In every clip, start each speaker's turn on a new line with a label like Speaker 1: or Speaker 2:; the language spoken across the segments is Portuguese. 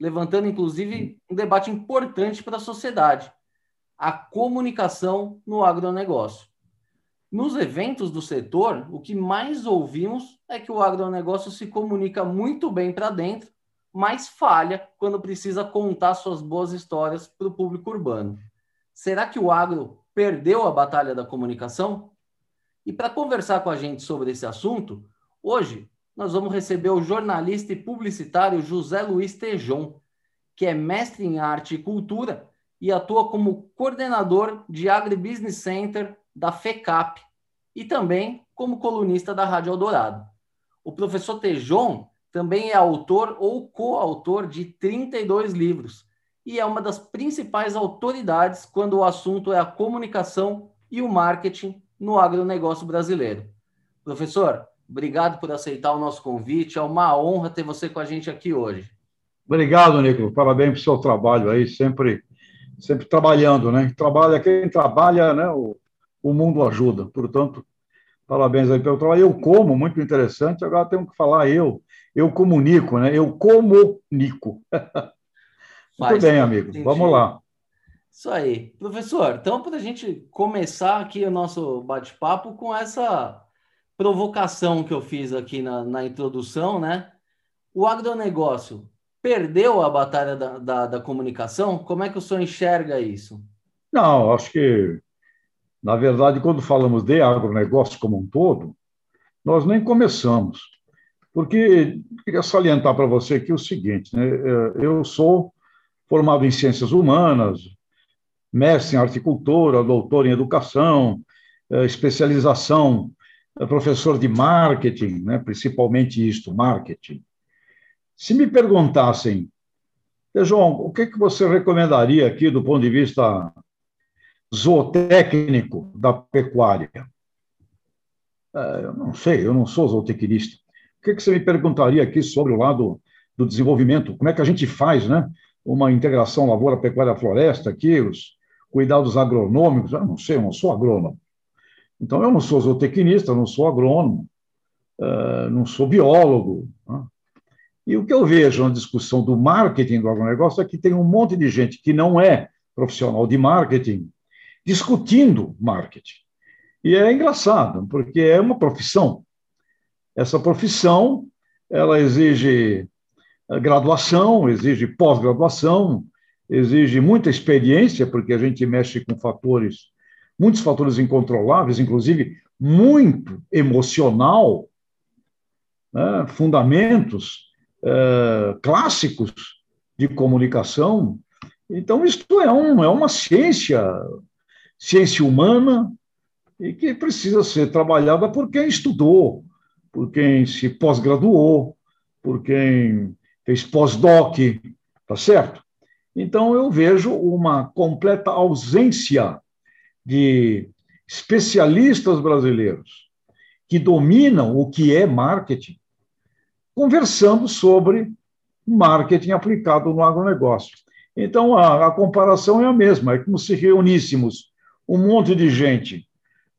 Speaker 1: levantando inclusive um debate importante para a sociedade: a comunicação no agronegócio. Nos eventos do setor, o que mais ouvimos é que o agronegócio se comunica muito bem para dentro, mas falha quando precisa contar suas boas histórias para o público urbano. Será que o agro perdeu a batalha da comunicação? E para conversar com a gente sobre esse assunto, hoje nós vamos receber o jornalista e publicitário José Luiz Tejon, que é mestre em arte e cultura e atua como coordenador de Agribusiness Center da FECAP e também como colunista da Rádio Eldorado. O professor Tejon também é autor ou coautor de 32 livros e é uma das principais autoridades quando o assunto é a comunicação e o marketing no agronegócio brasileiro. Professor, Obrigado por aceitar o nosso convite. É uma honra ter você com a gente aqui hoje.
Speaker 2: Obrigado, Nico. Parabéns pelo seu trabalho aí, sempre, sempre trabalhando, né? Trabalha quem trabalha, né? O, o mundo ajuda. Portanto, parabéns aí pelo trabalho. Eu como, muito interessante. Agora tenho que falar eu. Eu comunico, né? Eu comunico. muito bem, amigo. Sentido. Vamos lá.
Speaker 1: Isso aí. Professor, então, para a gente começar aqui o nosso bate-papo com essa provocação que eu fiz aqui na, na introdução, né? O agronegócio perdeu a batalha da, da, da, comunicação? Como é que o senhor enxerga isso?
Speaker 2: Não, acho que, na verdade, quando falamos de agronegócio como um todo, nós nem começamos. Porque queria salientar para você aqui o seguinte: né? eu sou formado em ciências humanas, mestre em horticultura, doutor em educação, eh, especialização é professor de marketing, né, principalmente isto, marketing. Se me perguntassem, João, o que, que você recomendaria aqui do ponto de vista zootécnico da pecuária? É, eu não sei, eu não sou zootecnista. O que, que você me perguntaria aqui sobre o lado do desenvolvimento? Como é que a gente faz né, uma integração lavoura-pecuária-floresta aqui, os cuidados agronômicos? Eu não sei, eu não sou agrônomo. Então, eu não sou zootecnista, não sou agrônomo, uh, não sou biólogo. Né? E o que eu vejo na discussão do marketing do agronegócio é que tem um monte de gente que não é profissional de marketing discutindo marketing. E é engraçado, porque é uma profissão. Essa profissão, ela exige eh, graduação, exige pós-graduação, exige muita experiência, porque a gente mexe com fatores muitos fatores incontroláveis, inclusive muito emocional, né, fundamentos é, clássicos de comunicação. Então, isto é, um, é uma ciência, ciência humana, e que precisa ser trabalhada por quem estudou, por quem se pós-graduou, por quem fez pós-doc, tá certo? Então, eu vejo uma completa ausência de especialistas brasileiros que dominam o que é marketing, conversando sobre marketing aplicado no agronegócio. Então, a, a comparação é a mesma, é como se reuníssemos um monte de gente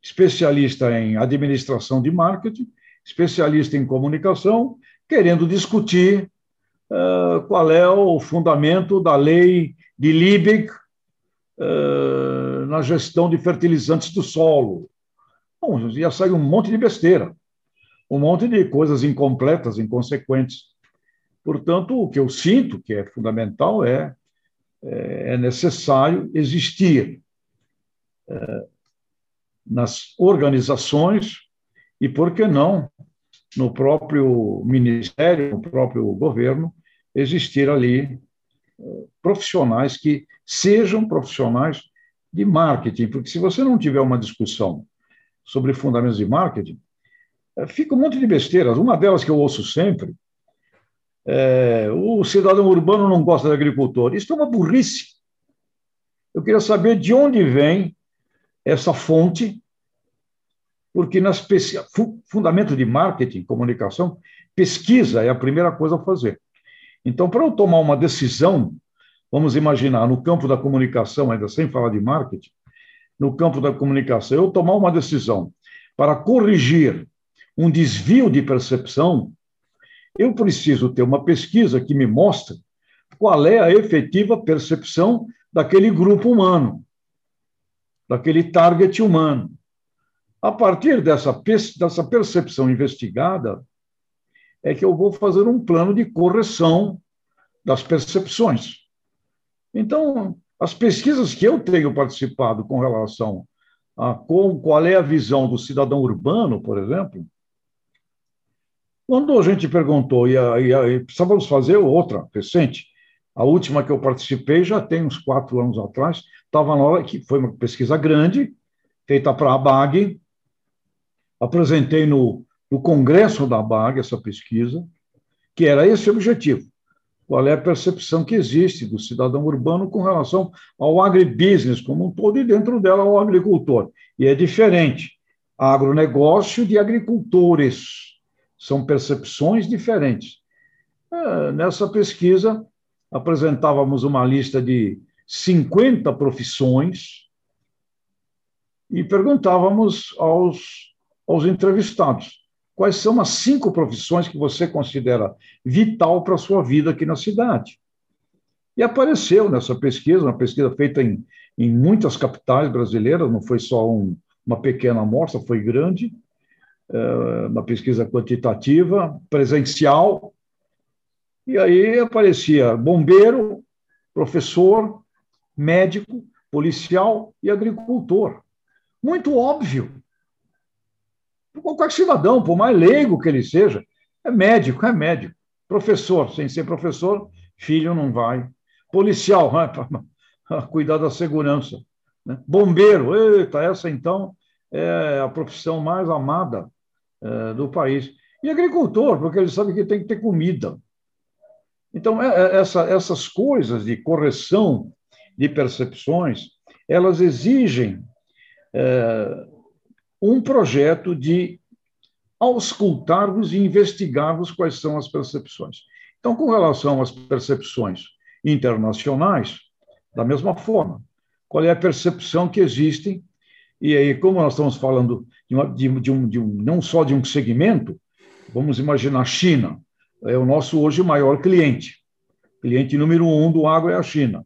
Speaker 2: especialista em administração de marketing, especialista em comunicação, querendo discutir uh, qual é o fundamento da lei de Liebig, uh, na gestão de fertilizantes do solo. Bom, ia sair um monte de besteira, um monte de coisas incompletas, inconsequentes. Portanto, o que eu sinto que é fundamental é, é, é necessário existir é, nas organizações e, por que não, no próprio ministério, no próprio governo, existir ali é, profissionais que sejam profissionais de marketing, porque se você não tiver uma discussão sobre fundamentos de marketing, eh, fica um monte de besteiras. Uma delas que eu ouço sempre é, o cidadão urbano não gosta de agricultor. Isso é uma burrice. Eu queria saber de onde vem essa fonte, porque nas fundamento de marketing, comunicação, pesquisa é a primeira coisa a fazer. Então, para eu tomar uma decisão, vamos imaginar, no campo da comunicação, ainda sem falar de marketing, no campo da comunicação, eu tomar uma decisão para corrigir um desvio de percepção, eu preciso ter uma pesquisa que me mostre qual é a efetiva percepção daquele grupo humano, daquele target humano. A partir dessa, dessa percepção investigada, é que eu vou fazer um plano de correção das percepções. Então, as pesquisas que eu tenho participado com relação a com, qual é a visão do cidadão urbano, por exemplo, quando a gente perguntou, e, a, e, a, e precisávamos fazer outra recente, a última que eu participei já tem uns quatro anos atrás, estava na hora que foi uma pesquisa grande, feita para a BAG, apresentei no, no congresso da BAG essa pesquisa, que era esse o objetivo. Qual é a percepção que existe do cidadão urbano com relação ao agribusiness como um todo e dentro dela ao agricultor. E é diferente. Agronegócio de agricultores. São percepções diferentes. É, nessa pesquisa, apresentávamos uma lista de 50 profissões e perguntávamos aos, aos entrevistados quais são as cinco profissões que você considera vital para a sua vida aqui na cidade. E apareceu nessa pesquisa, uma pesquisa feita em, em muitas capitais brasileiras, não foi só um, uma pequena amostra, foi grande, é, uma pesquisa quantitativa, presencial, e aí aparecia bombeiro, professor, médico, policial e agricultor. Muito óbvio. Qualquer cidadão, por mais leigo que ele seja, é médico, é médico. Professor, sem ser professor, filho não vai. Policial, para cuidar da segurança. Né? Bombeiro, eita, essa então é a profissão mais amada é, do país. E agricultor, porque ele sabe que tem que ter comida. Então, é, é, essa, essas coisas de correção de percepções, elas exigem é, um projeto de auscultarmos e investigarmos quais são as percepções. Então, com relação às percepções internacionais, da mesma forma, qual é a percepção que existe? E aí, como nós estamos falando de, uma, de, de, um, de um, não só de um segmento, vamos imaginar a China, é o nosso hoje maior cliente. Cliente número um do agro é a China.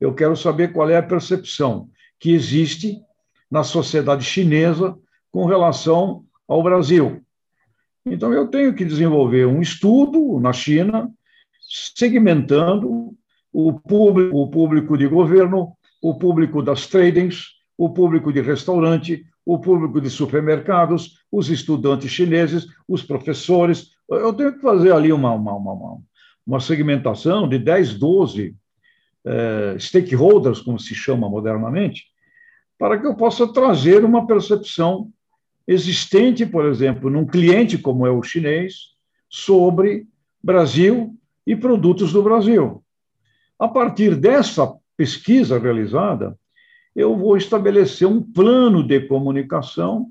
Speaker 2: Eu quero saber qual é a percepção que existe na sociedade chinesa com relação ao Brasil. Então, eu tenho que desenvolver um estudo na China, segmentando o público, o público de governo, o público das tradings, o público de restaurante, o público de supermercados, os estudantes chineses, os professores. Eu tenho que fazer ali uma, uma, uma, uma segmentação de 10, 12 eh, stakeholders, como se chama modernamente, para que eu possa trazer uma percepção existente, por exemplo, num cliente como é o chinês, sobre Brasil e produtos do Brasil. A partir dessa pesquisa realizada, eu vou estabelecer um plano de comunicação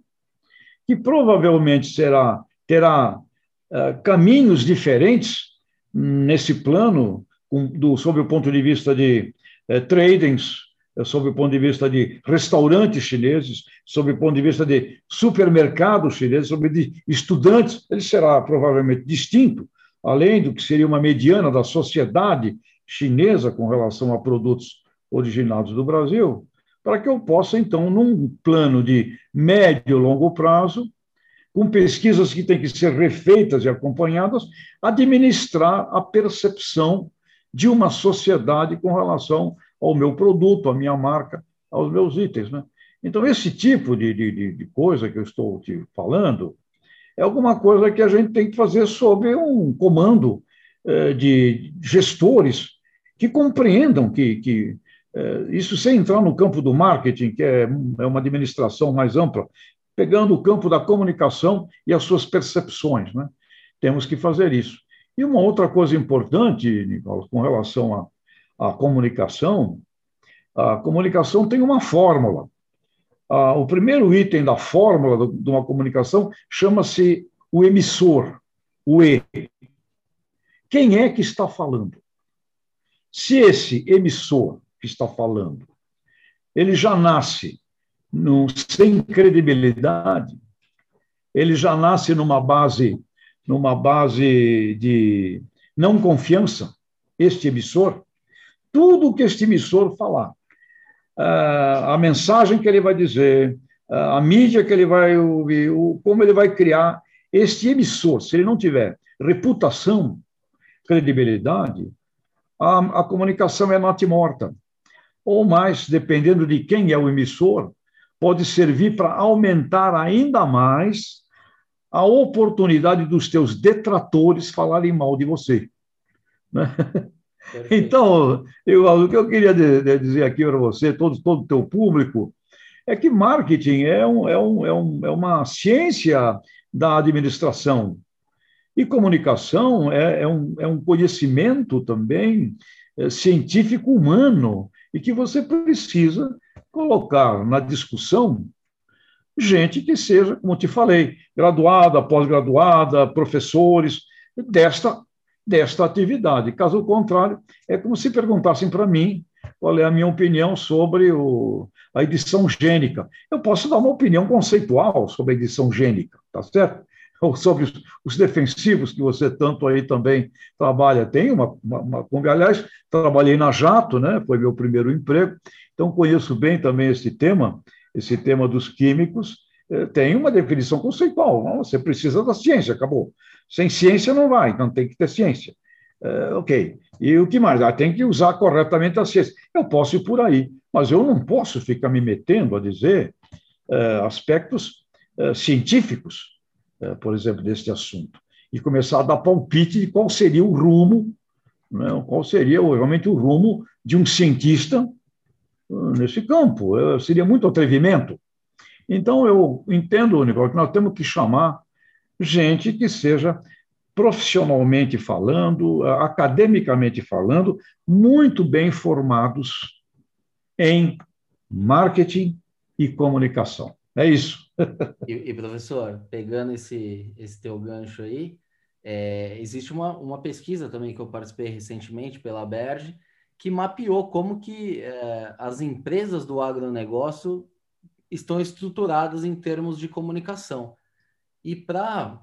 Speaker 2: que provavelmente será terá uh, caminhos diferentes nesse plano, um, do, sob o ponto de vista de uh, tradings, sob o ponto de vista de restaurantes chineses, sob o ponto de vista de supermercados chineses, sob de estudantes, ele será provavelmente distinto, além do que seria uma mediana da sociedade chinesa com relação a produtos originados do Brasil, para que eu possa, então, num plano de médio e longo prazo, com pesquisas que têm que ser refeitas e acompanhadas, administrar a percepção de uma sociedade com relação ao meu produto, à minha marca, aos meus itens. Né? Então, esse tipo de, de, de coisa que eu estou te falando é alguma coisa que a gente tem que fazer sob um comando eh, de gestores que compreendam que, que eh, isso sem entrar no campo do marketing, que é, é uma administração mais ampla, pegando o campo da comunicação e as suas percepções. Né? Temos que fazer isso. E uma outra coisa importante, Nicolas, com relação à comunicação, a comunicação tem uma fórmula. O primeiro item da fórmula de uma comunicação chama-se o emissor, o E. Quem é que está falando? Se esse emissor que está falando, ele já nasce no, sem credibilidade, ele já nasce numa base, numa base de não confiança, este emissor, tudo que este emissor falar, ah, a mensagem que ele vai dizer, ah, a mídia que ele vai ouvir, como ele vai criar, este emissor, se ele não tiver reputação, credibilidade, a, a comunicação é morta. Ou mais, dependendo de quem é o emissor, pode servir para aumentar ainda mais a oportunidade dos teus detratores falarem mal de você. Né? Então, eu, o que eu queria dizer aqui para você, todo, todo o teu público, é que marketing é, um, é, um, é, um, é uma ciência da administração. E comunicação é, é, um, é um conhecimento também é, científico humano e que você precisa colocar na discussão gente que seja, como te falei, graduada, pós-graduada, professores desta, desta atividade. Caso contrário, é como se perguntassem para mim qual é a minha opinião sobre o, a edição gênica. Eu posso dar uma opinião conceitual sobre a edição gênica, tá certo? Ou sobre os, os defensivos que você tanto aí também trabalha. Tem uma, uma, uma, aliás, trabalhei na Jato, né? Foi meu primeiro emprego, então conheço bem também esse tema, esse tema dos químicos. Eh, tem uma definição conceitual. Você precisa da ciência, acabou. Sem ciência não vai, então tem que ter ciência. É, ok. E o que mais? Ah, tem que usar corretamente a ciência. Eu posso ir por aí. Mas eu não posso ficar me metendo a dizer uh, aspectos uh, científicos, uh, por exemplo, deste assunto, e começar a dar palpite de qual seria o rumo, né, qual seria realmente o rumo de um cientista nesse campo. seria muito atrevimento. Então, eu entendo, Nicole, que nós temos que chamar gente que seja profissionalmente falando, academicamente falando, muito bem formados em marketing e comunicação. É isso.
Speaker 1: e, e, professor, pegando esse, esse teu gancho aí, é, existe uma, uma pesquisa também que eu participei recentemente pela Berge, que mapeou como que é, as empresas do agronegócio estão estruturadas em termos de comunicação. E para,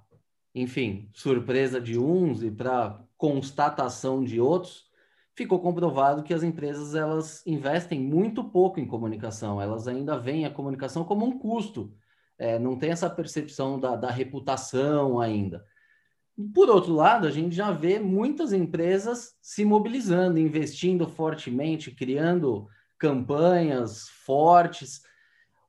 Speaker 1: enfim, surpresa de uns e para constatação de outros, ficou comprovado que as empresas elas investem muito pouco em comunicação, elas ainda veem a comunicação como um custo, é, não tem essa percepção da, da reputação ainda. Por outro lado, a gente já vê muitas empresas se mobilizando, investindo fortemente, criando campanhas fortes.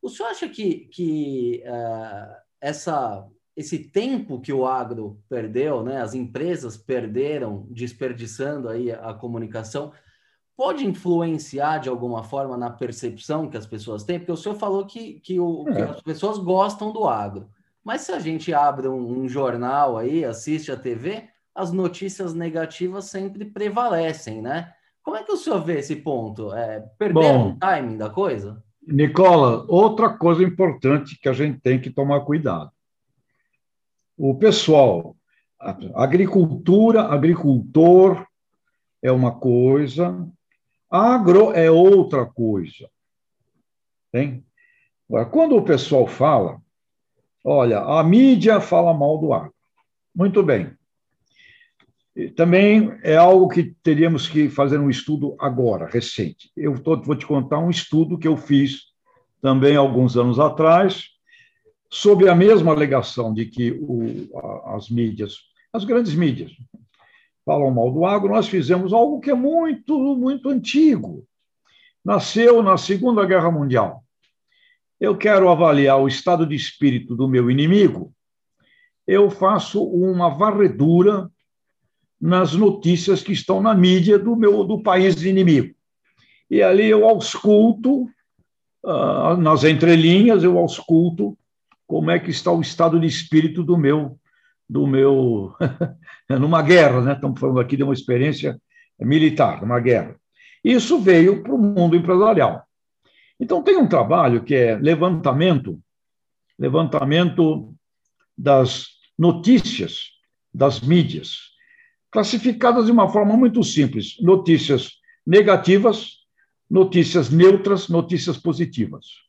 Speaker 1: O senhor acha que, que uh, essa esse tempo que o agro perdeu, né, as empresas perderam, desperdiçando aí a comunicação, pode influenciar de alguma forma na percepção que as pessoas têm? Porque o senhor falou que, que, o, é. que as pessoas gostam do agro. Mas se a gente abre um, um, jornal aí, assiste a TV, as notícias negativas sempre prevalecem, né? Como é que o senhor vê esse ponto? É, perderam o timing da coisa?
Speaker 2: Nicola, outra coisa importante que a gente tem que tomar cuidado o pessoal, agricultura, agricultor é uma coisa, agro é outra coisa. Tem? Agora, quando o pessoal fala, olha, a mídia fala mal do agro. Muito bem. Também é algo que teríamos que fazer um estudo agora, recente. Eu tô, vou te contar um estudo que eu fiz também alguns anos atrás, sob a mesma alegação de que o, as mídias, as grandes mídias, falam mal do agro, nós fizemos algo que é muito, muito antigo. Nasceu na Segunda Guerra Mundial. Eu quero avaliar o estado de espírito do meu inimigo, eu faço uma varredura nas notícias que estão na mídia do meu do país inimigo. E ali eu ausculto, uh, nas entrelinhas, eu ausculto como é que está o estado de espírito do meu do meu numa guerra, né? Estamos falando aqui de uma experiência militar, numa guerra. Isso veio para o mundo empresarial. Então tem um trabalho que é levantamento, levantamento das notícias das mídias, classificadas de uma forma muito simples: notícias negativas, notícias neutras, notícias positivas.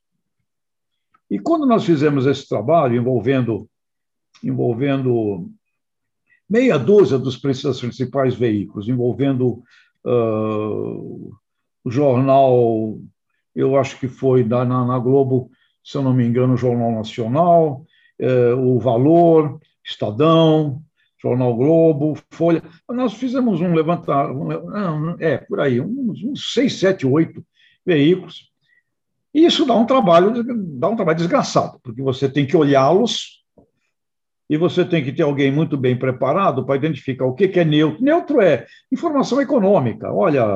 Speaker 2: E quando nós fizemos esse trabalho envolvendo envolvendo meia dúzia dos principais veículos, envolvendo uh, o jornal, eu acho que foi na, na, Globo, se eu não me engano, o Jornal Nacional, uh, o Valor, Estadão, Jornal Globo, Folha. Nós fizemos um levantar, um, é, por aí, uns, uns seis, sete, oito veículos. E isso dá um trabalho, dá um trabalho desgraçado, porque você tem que olhá-los e você tem que ter alguém muito bem preparado para identificar o que é neutro. Neutro é informação econômica. Olha,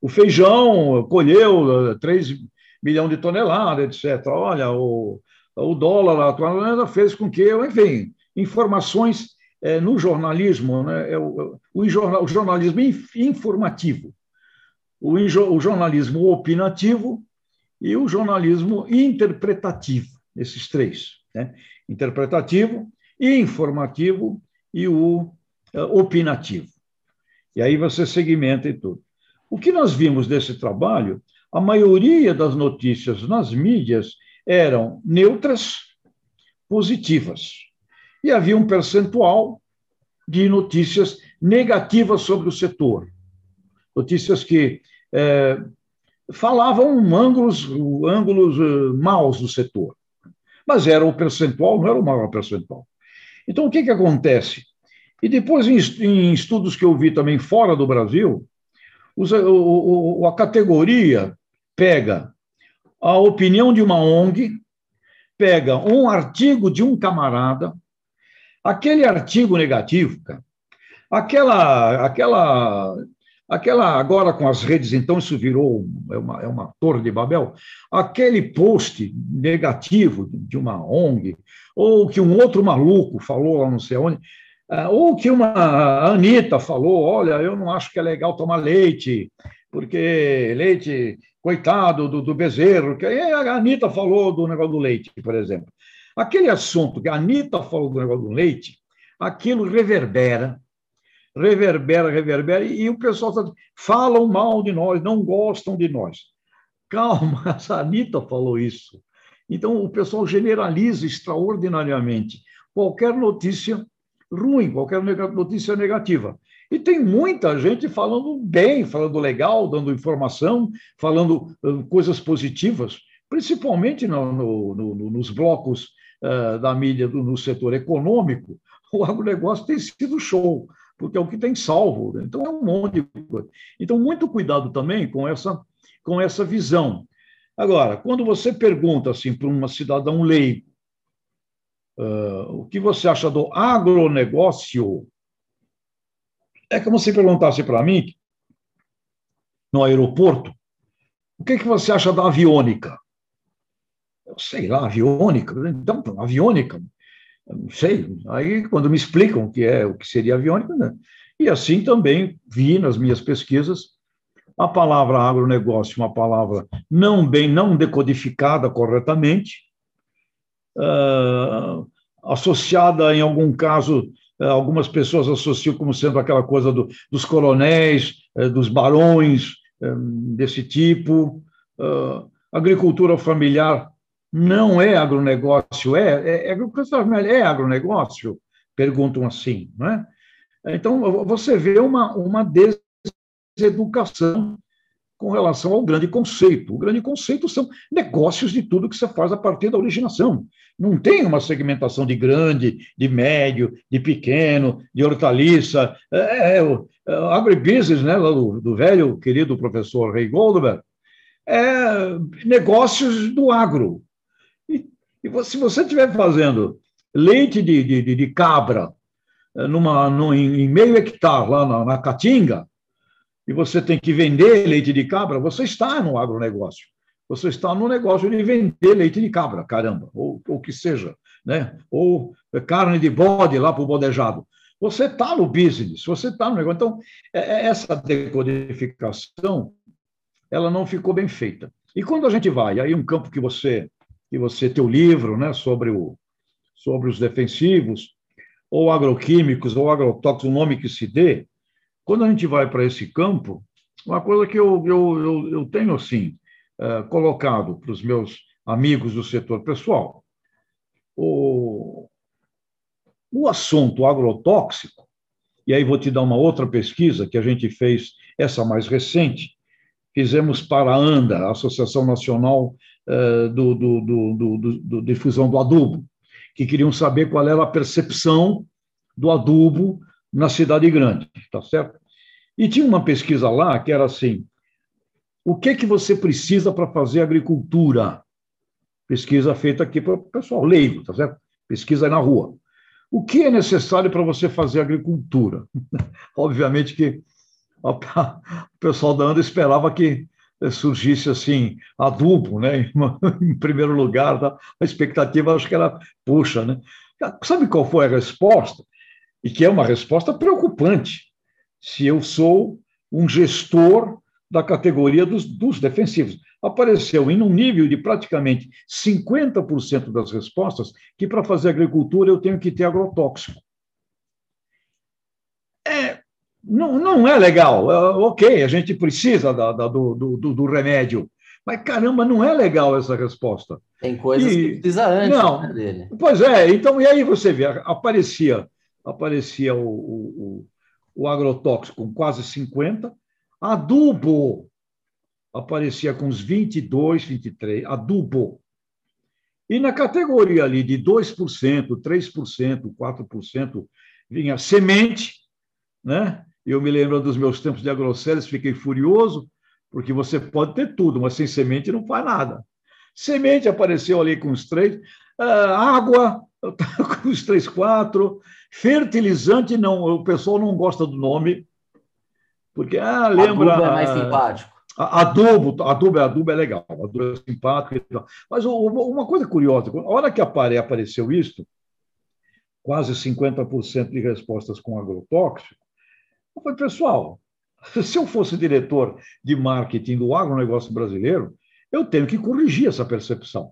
Speaker 2: o feijão colheu 3 milhões de toneladas, etc. Olha, o, o dólar atual fez com que, enfim, informações é, no jornalismo, né, é o, o, o, jornalismo informativo, o, o jornalismo opinativo e o jornalismo interpretativo, esses três. Né? Interpretativo, informativo e o uh, opinativo. E aí você segmenta e tudo. O que nós vimos desse trabalho, a maioria das notícias nas mídias eram neutras, positivas. E havia um percentual de notícias negativas sobre o setor. Notícias que é, falavam ângulos, ângulos uh, maus do setor. Mas era o percentual, não era o maior percentual. Então, o que, que acontece? E depois, em, estudos que eu vi também fora do Brasil, o, a categoria pega a opinião de uma ONG, pega um artigo de um camarada, aquele artigo negativo, cara, aquela, aquela, aquela agora com as redes, então isso virou é uma, é uma torre de Babel, aquele post negativo de uma ONG, ou que um outro maluco falou lá não sei onde, é, ou que uma Anitta falou, olha, eu não acho que é legal tomar leite, porque leite, coitado do, do bezerro, que a Anitta falou do negócio do leite, por exemplo. Aquele assunto que a Anitta falou do negócio do leite, aquilo reverbera, reverbera, reverbera, e o pessoal tá, falam mal de nós, não gostam de nós. Calma, a Anitta falou isso. Então, o pessoal generaliza extraordinariamente qualquer notícia ruim, qualquer notícia negativa. E tem muita gente falando bem, falando legal, dando informação, falando coisas positivas, principalmente no, no, no, nos blocos uh, da mídia do, no setor econômico. O agronegócio tem sido show, porque é o que tem salvo. Né? Então, é um monte de coisa. Então, muito cuidado também com essa, com essa visão. Agora, quando você pergunta assim para um cidadão leigo uh, o que você acha do agronegócio, é como se perguntasse para mim, no aeroporto, o que, que você acha da aviônica? Eu sei lá, aviônica. Então, aviônica, não sei. Aí, quando me explicam o que é, o que seria aviônica, né? e assim também vi nas minhas pesquisas a palavra agronegócio, uma palavra não bem, não decodificada corretamente, uh, associada em algum caso, uh, algumas pessoas associam como sendo aquela coisa do, dos coronéis, uh, dos barões, desse tipo. agricultura familiar não é agronegócio, é, é, é é agronegócio? Perguntam assim, não é? Então, você vê uma, uma educação com relação ao grande conceito. O grande conceito são negócios de tudo que você faz a partir da originação. Não tem uma segmentação de grande, de médio, de pequeno, de hortaliça. É, é, o é, agribusiness, né, do, do, velho querido professor Ray Goldberg, é negócios do agro. E, se você estiver fazendo leite de, de, de cabra é, numa, num, em meio hectare lá na, na Caatinga, e você tem que vender leite de cabra, você está no agronegócio. Você está no negócio de vender leite de cabra, caramba, ou o que seja. né? ou carne de bode lá para o bodejado. Você está no business, você está no negócio. Então, é, é, essa decodificação, ela não ficou bem feita. E quando a gente vai, aí um campo que você, que você tem o livro, né, sobre, o, sobre os defensivos, ou agroquímicos, ou agrotóxicos, o nome que se dê, quando a gente vai para esse campo, uma coisa que eu, eu, eu, eu tenho, assim, uh, colocado para os meus amigos do setor pessoal, o, o assunto agrotóxico, e aí vou te dar uma outra pesquisa que a gente fez, essa mais recente, fizemos para a ANDA, a Associação Nacional uh, do, do, do, do, do Difusão do Adubo, que queriam saber qual era a percepção do adubo na cidade grande, tá certo? E tinha uma pesquisa lá que era assim: o que que você precisa para fazer agricultura? Pesquisa feita aqui para o pessoal leigo, tá certo? Pesquisa na rua. O que é necessário para você fazer agricultura? Obviamente que o pessoal da ANDA esperava que surgisse assim adubo, né? Em primeiro lugar, tá? a expectativa acho que era puxa, né? Sabe qual foi a resposta? E que é uma resposta preocupante se eu sou um gestor da categoria dos, dos defensivos. Apareceu em um nível de praticamente 50% das respostas que para fazer agricultura eu tenho que ter agrotóxico. É, não, não é legal. É, ok, a gente precisa da, da, do, do, do, remédio. Mas caramba, não é legal essa resposta.
Speaker 1: Tem coisas e, que precisa antes não, né, dele.
Speaker 2: Pois é, então, e aí você vê, aparecia, aparecia o, o, o agrotóxico com quase 50, adubo aparecia com uns 22, 23, adubo. E na categoria ali de 2%, 3%, 4%, vinha semente, né? Eu me lembro dos meus tempos de agrocélios, fiquei furioso, porque você pode ter tudo, mas sem semente não faz nada. Semente apareceu ali com os três, uh, água com os três, quatro, Fertilizante, não, o pessoal não gosta do nome, porque ah, lembra.
Speaker 1: Adubo é mais simpático.
Speaker 2: Adubo, adubo, adubo é legal, adubo é simpático. Mas uma coisa curiosa, a hora que apare, apareceu isso, quase 50% de respostas com agrotóxico, eu falei, pessoal, se eu fosse diretor de marketing do agronegócio brasileiro, eu tenho que corrigir essa percepção.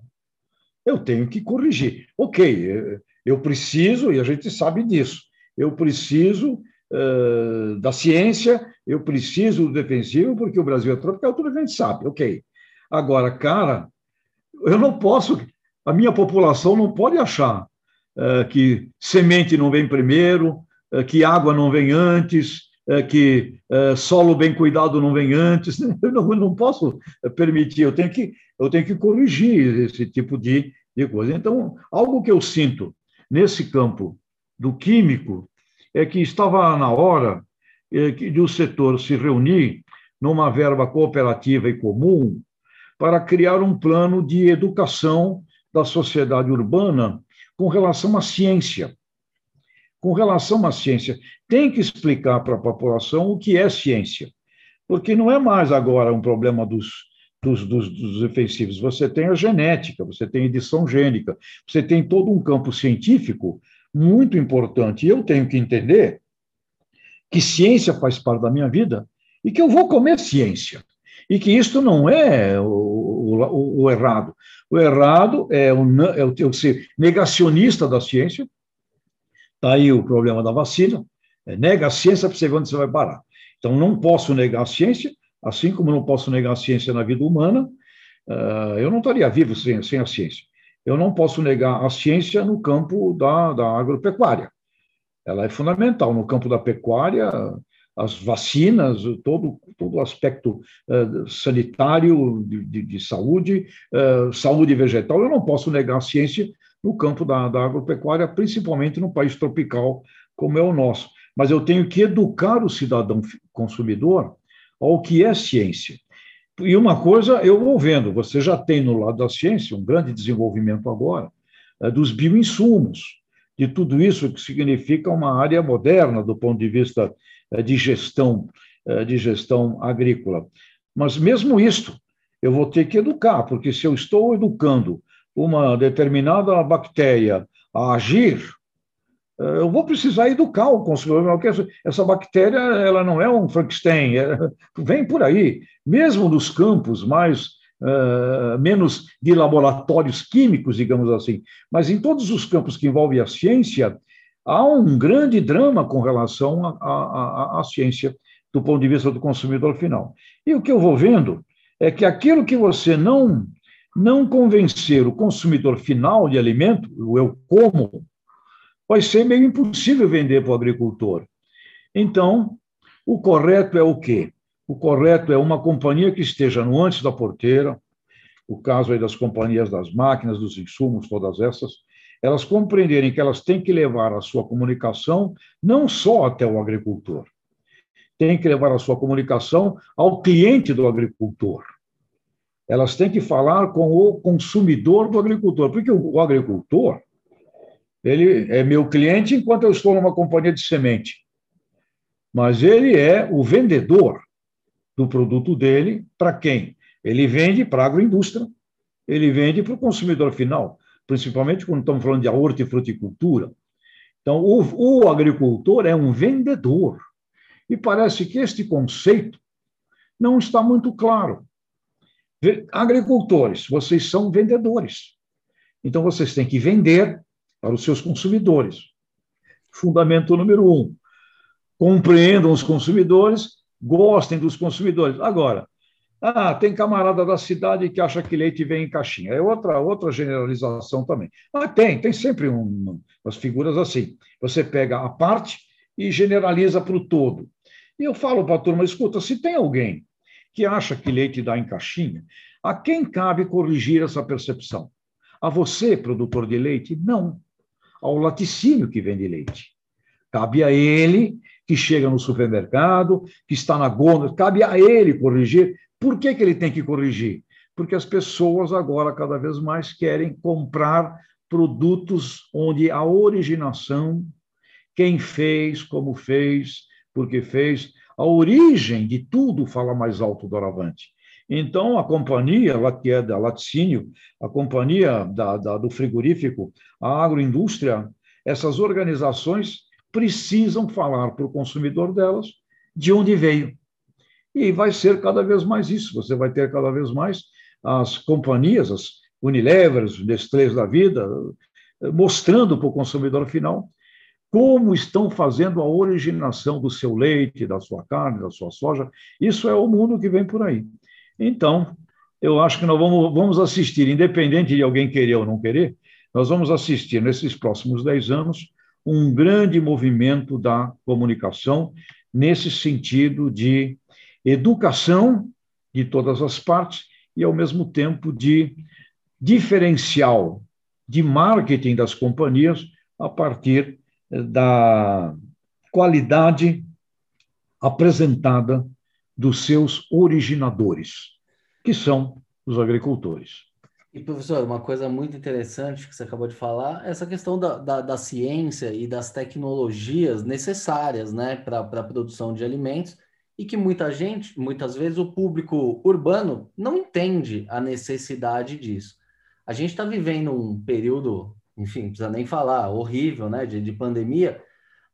Speaker 2: Eu tenho que corrigir. Ok, eu preciso, e a gente sabe disso, eu preciso uh, da ciência, eu preciso do defensivo, porque o Brasil é tropical, tudo a gente sabe, ok. Agora, cara, eu não posso, a minha população não pode achar uh, que semente não vem primeiro, uh, que água não vem antes, que solo bem cuidado não vem antes. Eu não, não posso permitir, eu tenho que, eu tenho que corrigir esse tipo de, de coisa. Então, algo que eu sinto nesse campo do químico é que estava na hora é, de o setor se reunir numa verba cooperativa e comum para criar um plano de educação da sociedade urbana com relação à ciência. Com relação à ciência, tem que explicar para a população o que é ciência, porque não é mais agora um problema dos dos, dos, dos defensivos. Você tem a genética, você tem edição gênica, você tem todo um campo científico muito importante. Eu tenho que entender que ciência faz parte da minha vida e que eu vou comer ciência. E que isto não é o, o, o errado. O errado é o, é o, é ser negacionista da ciência. Está aí o problema da vacina. É, nega a ciência para você ver onde você vai parar. Então, não posso negar a ciência, Assim como não posso negar a ciência na vida humana, uh, eu não estaria vivo sem, sem a ciência. Eu não posso negar a ciência no campo da, da agropecuária. Ela é fundamental. No campo da pecuária, as vacinas, todo, todo o aspecto uh, sanitário de, de, de saúde, uh, saúde vegetal, eu não posso negar a ciência no campo da, da agropecuária, principalmente no país tropical como é o nosso. Mas eu tenho que educar o cidadão consumidor ao que é ciência. E uma coisa eu vou vendo, você já tem no lado da ciência um grande desenvolvimento agora é, dos bioinsumos, de tudo isso que significa uma área moderna do ponto de vista é, de gestão, é, de gestão agrícola. Mas mesmo isto, eu vou ter que educar, porque se eu estou educando uma determinada bactéria a agir, eh, eu vou precisar educar o consumidor. Essa bactéria ela não é um Frankenstein, é, vem por aí. Mesmo nos campos mais uh, menos de laboratórios químicos, digamos assim, mas em todos os campos que envolvem a ciência, há um grande drama com relação à ciência do ponto de vista do consumidor final. E o que eu vou vendo é que aquilo que você não não convencer o consumidor final de alimento, o eu como, vai ser meio impossível vender para o agricultor. Então, o correto é o quê? O correto é uma companhia que esteja no antes da porteira, o caso aí das companhias das máquinas, dos insumos, todas essas, elas compreenderem que elas têm que levar a sua comunicação não só até o agricultor, têm que levar a sua comunicação ao cliente do agricultor. Elas têm que falar com o consumidor do agricultor, porque o agricultor ele é meu cliente enquanto eu estou numa companhia de semente, mas ele é o vendedor do produto dele para quem? Ele vende para a agroindústria, ele vende para o consumidor final principalmente quando estamos falando de hortifruticultura. Então, o, o agricultor é um vendedor. E parece que este conceito não está muito claro. Agricultores, vocês são vendedores. Então, vocês têm que vender para os seus consumidores. Fundamento número um: compreendam os consumidores, gostem dos consumidores. Agora, ah, tem camarada da cidade que acha que leite vem em caixinha. É outra, outra generalização também. Ah, tem, tem sempre um, umas figuras assim. Você pega a parte e generaliza para o todo. E eu falo para a turma: escuta, se tem alguém que acha que leite dá em caixinha, a quem cabe corrigir essa percepção? A você, produtor de leite? Não. Ao laticínio que vende leite. Cabe a ele que chega no supermercado, que está na gôndola, cabe a ele corrigir por que, que ele tem que corrigir? Porque as pessoas agora cada vez mais querem comprar produtos onde a originação, quem fez, como fez, porque fez, a origem de tudo fala mais alto do Aravante. Então, a companhia, que é da laticínio, a companhia da, da, do frigorífico, a agroindústria, essas organizações precisam falar para o consumidor delas de onde veio. E vai ser cada vez mais isso. Você vai ter cada vez mais as companhias, as Unilever, os Nestlés da vida, mostrando para o consumidor final como estão fazendo a originação do seu leite, da sua carne, da sua soja. Isso é o mundo que vem por aí. Então, eu acho que nós vamos, vamos assistir, independente de alguém querer ou não querer, nós vamos assistir nesses próximos dez anos um grande movimento da comunicação nesse sentido de educação de todas as partes e, ao mesmo tempo, de diferencial de marketing das companhias a partir da qualidade apresentada dos seus originadores, que são os agricultores.
Speaker 1: E, professor, uma coisa muito interessante que você acabou de falar, essa questão da, da, da ciência e das tecnologias necessárias né, para a produção de alimentos, e que muita gente, muitas vezes o público urbano não entende a necessidade disso. A gente está vivendo um período, enfim, não precisa nem falar, horrível, né, de, de pandemia,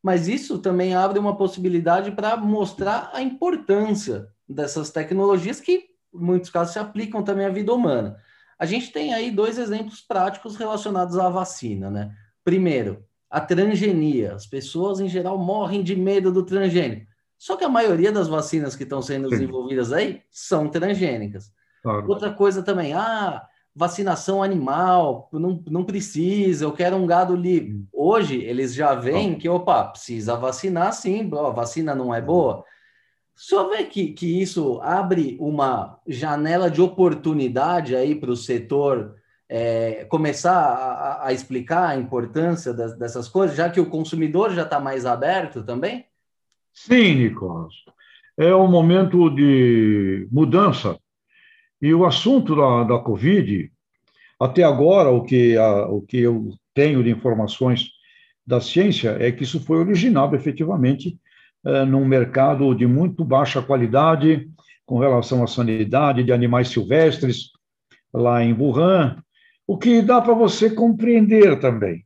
Speaker 1: mas isso também abre uma possibilidade para mostrar a importância dessas tecnologias que, em muitos casos, se aplicam também à vida humana. A gente tem aí dois exemplos práticos relacionados à vacina, né? Primeiro, a transgenia. As pessoas, em geral, morrem de medo do transgênico. Só que a maioria das vacinas que estão sendo desenvolvidas aí são transgênicas. Claro. Outra coisa também, ah, vacinação animal, não, não precisa, eu quero um gado livre. Hoje eles já veem que, opa, precisa vacinar sim, a vacina não é boa. Só vê que, que isso abre uma janela de oportunidade aí para o setor é, começar a, a, explicar a importância das, dessas coisas, já que o consumidor já está mais aberto também?
Speaker 2: Sim, Nicolas. É um momento de mudança. E o assunto da, da Covid, até agora, o que, a, o que eu tenho de informações da ciência é que isso foi originado efetivamente é, num mercado de muito baixa qualidade com relação à sanidade de animais silvestres, lá em Wuhan, o que dá para você compreender também.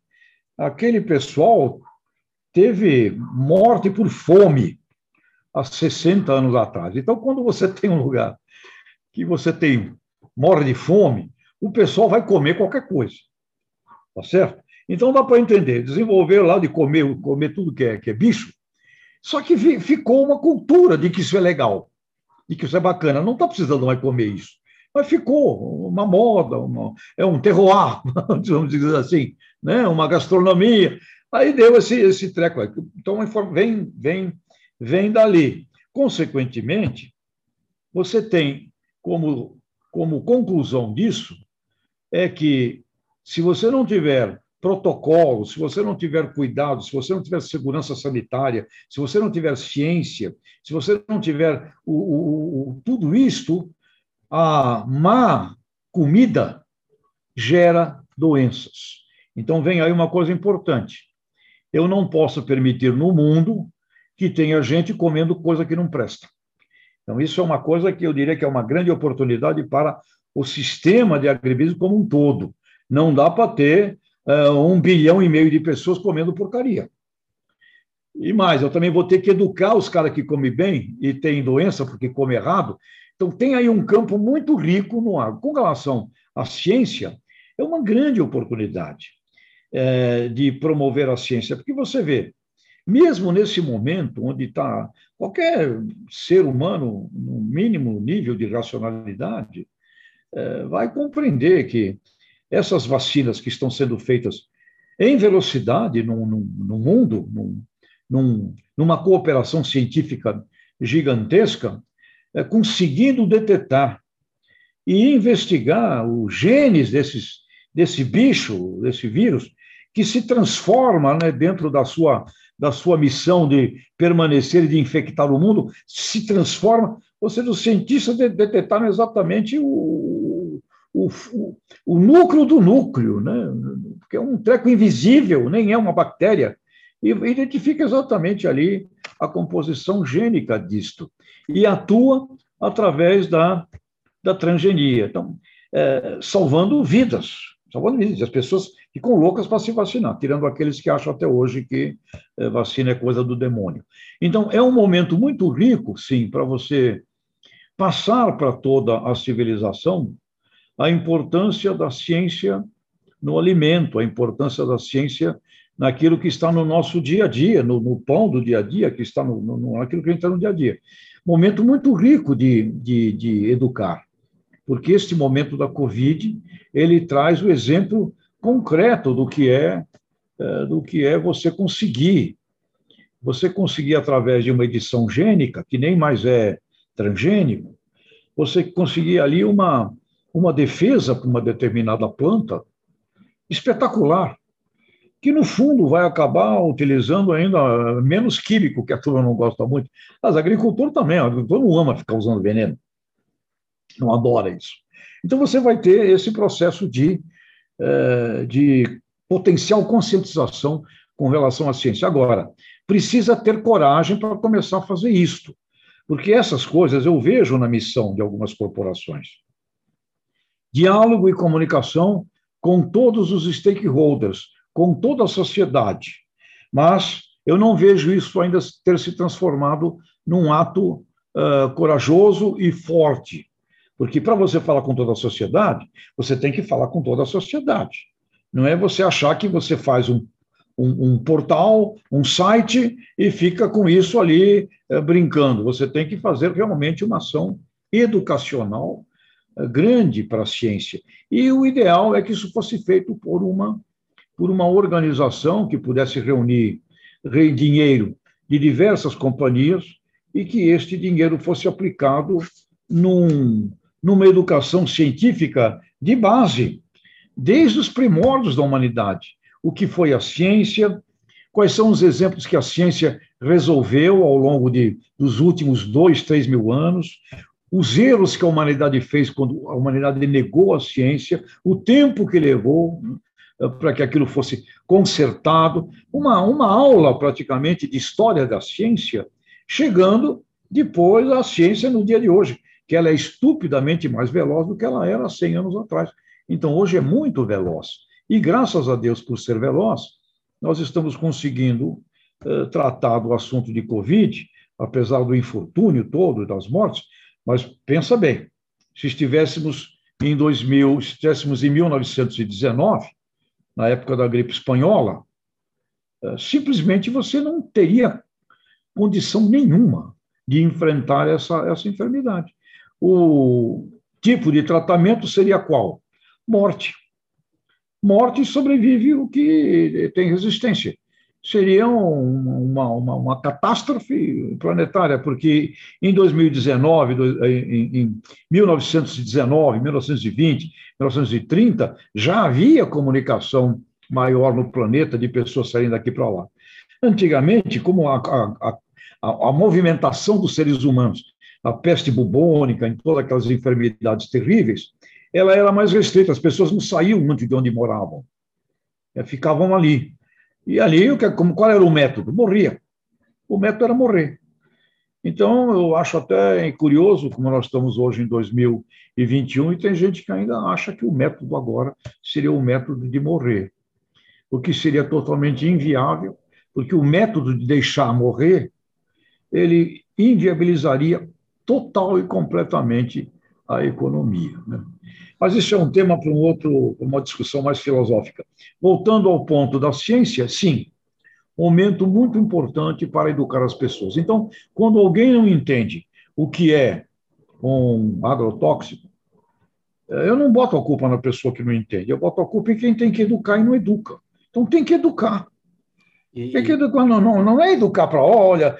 Speaker 2: aquele pessoal teve morte por fome há 60 anos atrás. Então, quando você tem um lugar que você tem morre de fome, o pessoal vai comer qualquer coisa. Tá certo? Então dá para entender. Desenvolver lá de comer, comer tudo que é, que é bicho. Só que ficou uma cultura de que isso é legal, de que isso é bacana. Não está precisando mais comer isso. Mas ficou uma moda, uma, é um terroir, vamos dizer assim, né? uma gastronomia. Aí deu esse, esse treco. Aí. Então, vem, vem, vem dali. Consequentemente, você tem como, como conclusão disso é que se você não tiver protocolo, se você não tiver cuidado, se você não tiver segurança sanitária, se você não tiver ciência, se você não tiver o, o, o, tudo isto, a má comida gera doenças. Então vem aí uma coisa importante. Eu não posso permitir no mundo que tenha gente comendo coisa que não presta. Então isso é uma coisa que eu diria que é uma grande oportunidade para o sistema de agribusiness como um todo. Não dá para ter uh, um bilhão e meio de pessoas comendo porcaria. E mais, eu também vou ter que educar os caras que comem bem e têm doença porque comem errado. Então, tem aí um campo muito rico no agro. Com relação à ciência, é uma grande oportunidade é, de promover a ciência, porque você vê, mesmo nesse momento onde está qualquer ser humano, no mínimo nível de racionalidade, é, vai compreender que essas vacinas que estão sendo feitas em velocidade no, no, no mundo, num, numa cooperação científica gigantesca, é, conseguindo detectar e investigar os genes desses, desse bicho, desse vírus, que se transforma né, dentro da sua, da sua missão de permanecer e de infectar o mundo, se transforma, ou seja, os cientistas detectaram exatamente o, o, o, o núcleo do núcleo, né? porque é um treco invisível, nem é uma bactéria, e identifica exatamente ali a composição gênica disto, e atua através da, da transgenia, então, é, salvando vidas, salvando vidas, as pessoas ficam loucas para se vacinar, tirando aqueles que acham até hoje que é, vacina é coisa do demônio. Então, é um momento muito rico, sim, para você passar para toda a civilização a importância da ciência no alimento, a importância da ciência naquilo que está no nosso dia a dia, no, no pão do dia a dia, que está no, no, naquilo que a gente está no dia a dia. Momento muito rico de, de, de educar, porque este momento da Covid, ele traz o exemplo concreto do que é, é do que é você conseguir você conseguir através de uma edição gênica, que nem mais é transgênico, você conseguir ali uma, uma defesa para uma determinada planta espetacular, que no fundo vai acabar utilizando ainda menos químico, que a turma não gosta muito. Mas agricultor também, o agricultor não ama ficar usando veneno, não adora isso. Então você vai ter esse processo de, de potencial conscientização com relação à ciência. Agora, precisa ter coragem para começar a fazer isto, porque essas coisas eu vejo na missão de algumas corporações diálogo e comunicação com todos os stakeholders, com toda a sociedade. Mas eu não vejo isso ainda ter se transformado num ato uh, corajoso e forte. Porque para você falar com toda a sociedade, você tem que falar com toda a sociedade. Não é você achar que você faz um, um, um portal, um site e fica com isso ali uh, brincando. Você tem que fazer realmente uma ação educacional grande para a ciência. E o ideal é que isso fosse feito por uma, por uma organização que pudesse reunir dinheiro de diversas companhias e que este dinheiro fosse aplicado num, numa educação científica de base, desde os primórdios da humanidade. O que foi a ciência, quais são os exemplos que a ciência resolveu ao longo de, dos últimos dois, três mil anos, os erros que a humanidade fez quando a humanidade negou a ciência, o tempo que levou né, para que aquilo fosse consertado, uma, uma aula praticamente de história da ciência, chegando depois à ciência no dia de hoje, que ela é estupidamente mais veloz do que ela era há 100 anos atrás. Então, hoje é muito veloz. E graças a Deus por ser veloz, nós estamos conseguindo eh, tratar do assunto de Covid, apesar do infortúnio todo e das mortes, mas pensa bem, se estivéssemos em 2000, se estivéssemos em 1919, na época da gripe espanhola, eh, simplesmente você não teria condição nenhuma de enfrentar essa, essa enfermidade. O tipo de tratamento seria qual? Morte. Morte sobrevive o que tem resistência. Seria uma, uma, uma catástrofe planetária, porque em 2019, em, em 1919, 1920, 1930, já havia comunicação maior no planeta de pessoas saindo daqui para lá. Antigamente, como a, a, a, a, movimentação dos seres humanos, a peste bubônica, em todas aquelas enfermidades terríveis, ela era mais restrita, as pessoas não saíam muito de onde moravam, é, ficavam ali. E ali, como, qual era o método? Morria. O método era morrer. Então, eu acho até curioso, como nós estamos hoje em 2021, e tem gente que ainda acha que o método agora seria o método de morrer, o que seria totalmente inviável, porque o método de deixar morrer, ele inviabilizaria total e completamente a economia. Né? Mas isso é um tema para um outro, uma discussão mais filosófica. Voltando ao ponto da ciência, sim, momento muito importante para educar as pessoas. Então, quando alguém não entende o que é um agrotóxico, eh, eu não boto a culpa na pessoa que não entende, eu boto a culpa em quem tem que educar e não educa. Então, tem que educar. E... Tem que não, não, não é educar para, olha,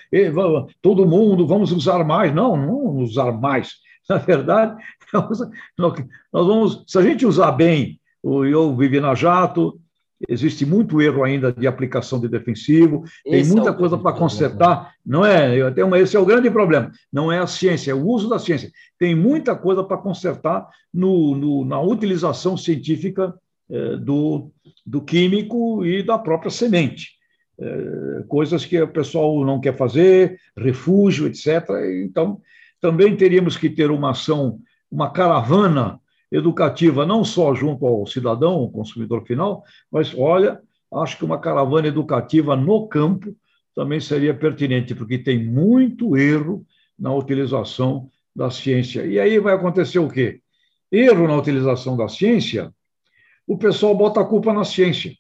Speaker 2: todo mundo, vamos usar mais. Não, não usar mais. Na verdade, nós vamos, se a gente usar bem, eu vivi na Jato, existe muito erro ainda de aplicação de defensivo, tem esse muita é coisa para consertar, não é? esse é o grande problema, não é a ciência, é o uso da ciência. Tem muita coisa para consertar no, no, na utilização científica eh, do, do químico e da própria semente. Eh, coisas que o pessoal não quer fazer, refúgio, etc. Então, também teríamos que ter uma ação, uma caravana educativa, não só junto ao cidadão, ao consumidor final, mas, olha, acho que uma caravana educativa no campo também seria pertinente, porque tem muito erro na utilização da ciência. E aí vai acontecer o quê? Erro na utilização da ciência, o pessoal bota a culpa na ciência.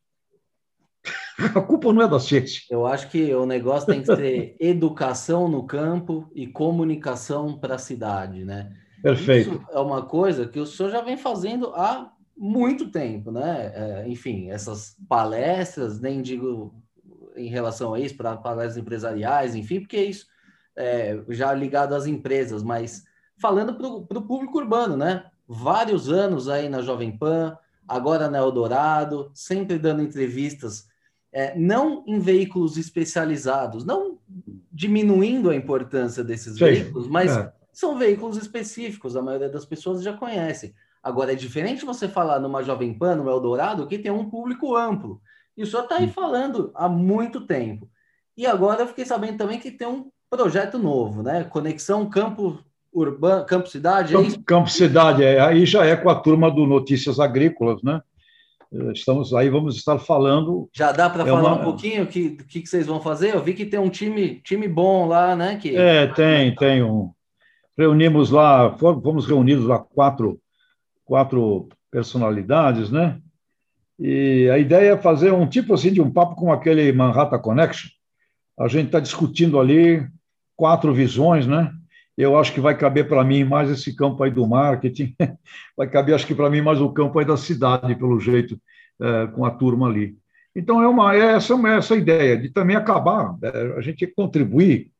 Speaker 2: A culpa não é da ciência.
Speaker 1: Eu acho que o negócio tem que ser educação no campo e comunicação para a cidade, né?
Speaker 2: Perfeito.
Speaker 1: Isso é uma coisa que o senhor já vem fazendo há muito tempo, né? É, enfim, essas palestras, nem digo em relação a isso, para palestras empresariais, enfim, porque isso é já ligado às empresas, mas falando para o público urbano, né? Vários anos aí na Jovem Pan, agora na Eldorado, sempre dando entrevistas, é, não em veículos especializados, não diminuindo a importância desses Sim, veículos, mas é são veículos específicos, a maioria das pessoas já conhece. Agora, é diferente você falar numa Jovem Pan, no Eldorado, que tem um público amplo. E o senhor está aí falando há muito tempo. E agora eu fiquei sabendo também que tem um projeto novo, né? Conexão Campo Urbano, Campo Cidade.
Speaker 2: É Campo, Cidade, é, aí já é com a turma do Notícias Agrícolas, né? Estamos aí, vamos estar falando.
Speaker 1: Já dá para é falar uma... um pouquinho o que, que, que vocês vão fazer? Eu vi que tem um time, time bom lá, né? Que...
Speaker 2: É, tem, tem um, reunimos lá, fomos reunidos lá quatro, quatro personalidades, né? E a ideia é fazer um tipo assim de um papo com aquele Manhattan Connection. A gente está discutindo ali quatro visões, né? Eu acho que vai caber para mim mais esse campo aí do marketing, vai caber, acho que para mim, mais o campo aí da cidade, pelo jeito, é, com a turma ali. Então, é, uma, é essa, é essa ideia de também acabar, é, a gente contribuir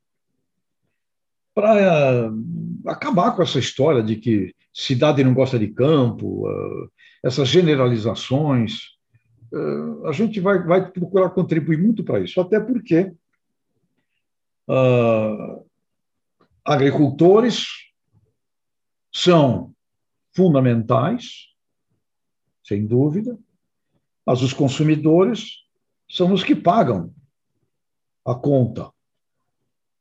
Speaker 2: para acabar com essa história de que cidade não gosta de campo, essas generalizações. A gente vai, vai procurar contribuir muito para isso, até porque uh, agricultores são fundamentais, sem dúvida, mas os consumidores são os que pagam a conta.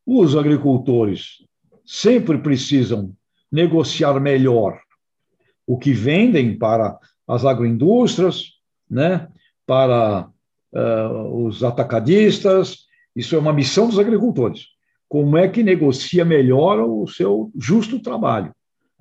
Speaker 2: Os agricultores sempre precisam negociar melhor o que vendem para as agroindústrias, né? para uh, os atacadistas, isso é uma missão dos agricultores. Como é que negocia melhor o seu justo trabalho?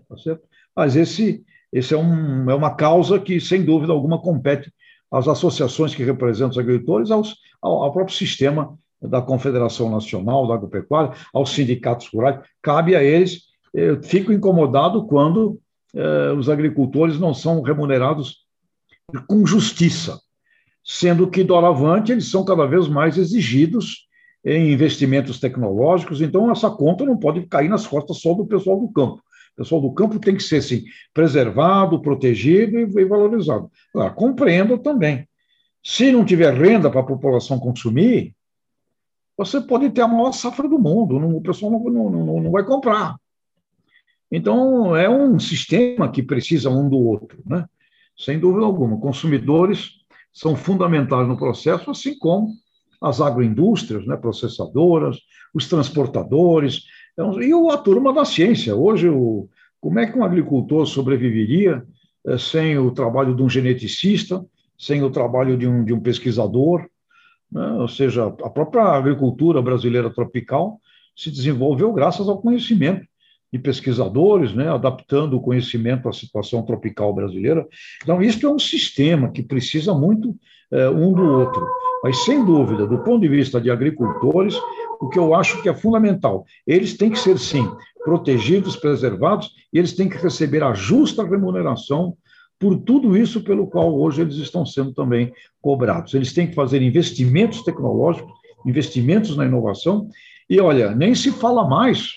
Speaker 2: Tá certo? Mas esse, esse é, um, é uma causa que, sem dúvida alguma, compete às associações que representam os agricultores, aos, ao, ao próprio sistema da Confederação Nacional da Agropecuária, aos sindicatos rurais, cabe a eles. Eu fico incomodado quando eh, os agricultores não são remunerados com justiça, sendo que, doravante, eles são cada vez mais exigidos em investimentos tecnológicos, então essa conta não pode cair nas costas só do pessoal do campo. O pessoal do campo tem que ser assim, preservado, protegido e, valorizado. Compreendo também. Se não tiver renda para a população consumir, você pode ter a maior safra do mundo, não, o pessoal não, não, não vai comprar. Então, é um sistema que precisa um do outro, né? sem dúvida alguma. Consumidores são fundamentais no processo, assim como as agroindústrias, né, processadoras, os transportadores, então, e a turma da ciência. Hoje, o, como é que um agricultor sobreviveria é, sem o trabalho de um geneticista, sem o trabalho de um, de um pesquisador? Né? Ou seja, a própria agricultura brasileira tropical se desenvolveu graças ao conhecimento de pesquisadores, né, adaptando o conhecimento à situação tropical brasileira. Então, isso é um sistema que precisa muito é, um do outro. Mas, sem dúvida, do ponto de vista de agricultores, o que eu acho que é fundamental, eles têm que ser, sim, protegidos, preservados, e eles têm que receber a justa remuneração por tudo isso pelo qual hoje eles estão sendo também cobrados. Eles têm que fazer investimentos tecnológicos, investimentos na inovação, e olha, nem se fala mais,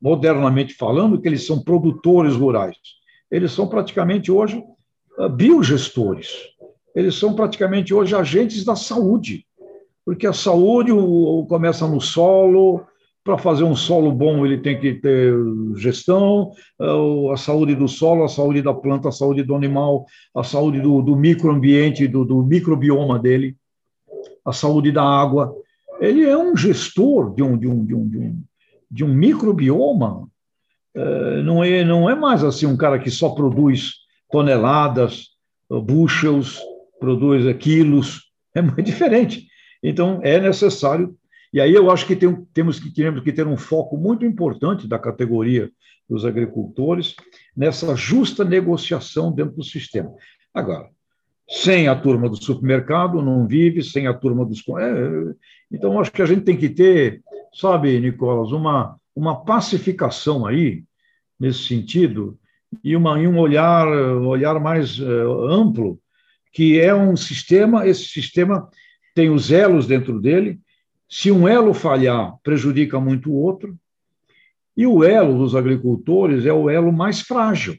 Speaker 2: modernamente falando, que eles são produtores rurais. Eles são praticamente hoje ah, biogestores eles são praticamente hoje agentes da saúde, porque a saúde o, o começa no solo, para fazer um solo bom ele tem que ter gestão, a saúde do solo, a saúde da planta, a saúde do animal, a saúde do, do microambiente, do, do microbioma dele, a saúde da água. Ele é um gestor de um, de um, de um, de um, de um microbioma. É, não, é, não é mais assim um cara que só produz toneladas, bushels, produz quilos, é muito diferente. Então, é necessário. E aí eu acho que tem, temos, que, temos que ter um foco muito importante da categoria dos agricultores nessa justa negociação dentro do sistema. Agora, sem a turma do supermercado não vive, sem a turma dos. É, então, acho que a gente tem que ter, sabe, Nicolas, uma, uma pacificação aí, nesse sentido, e, uma, e um olhar, um olhar mais uh, amplo que é um sistema, esse sistema tem os elos dentro dele. Se um elo falhar, prejudica muito o outro. E o elo dos agricultores é o elo mais frágil,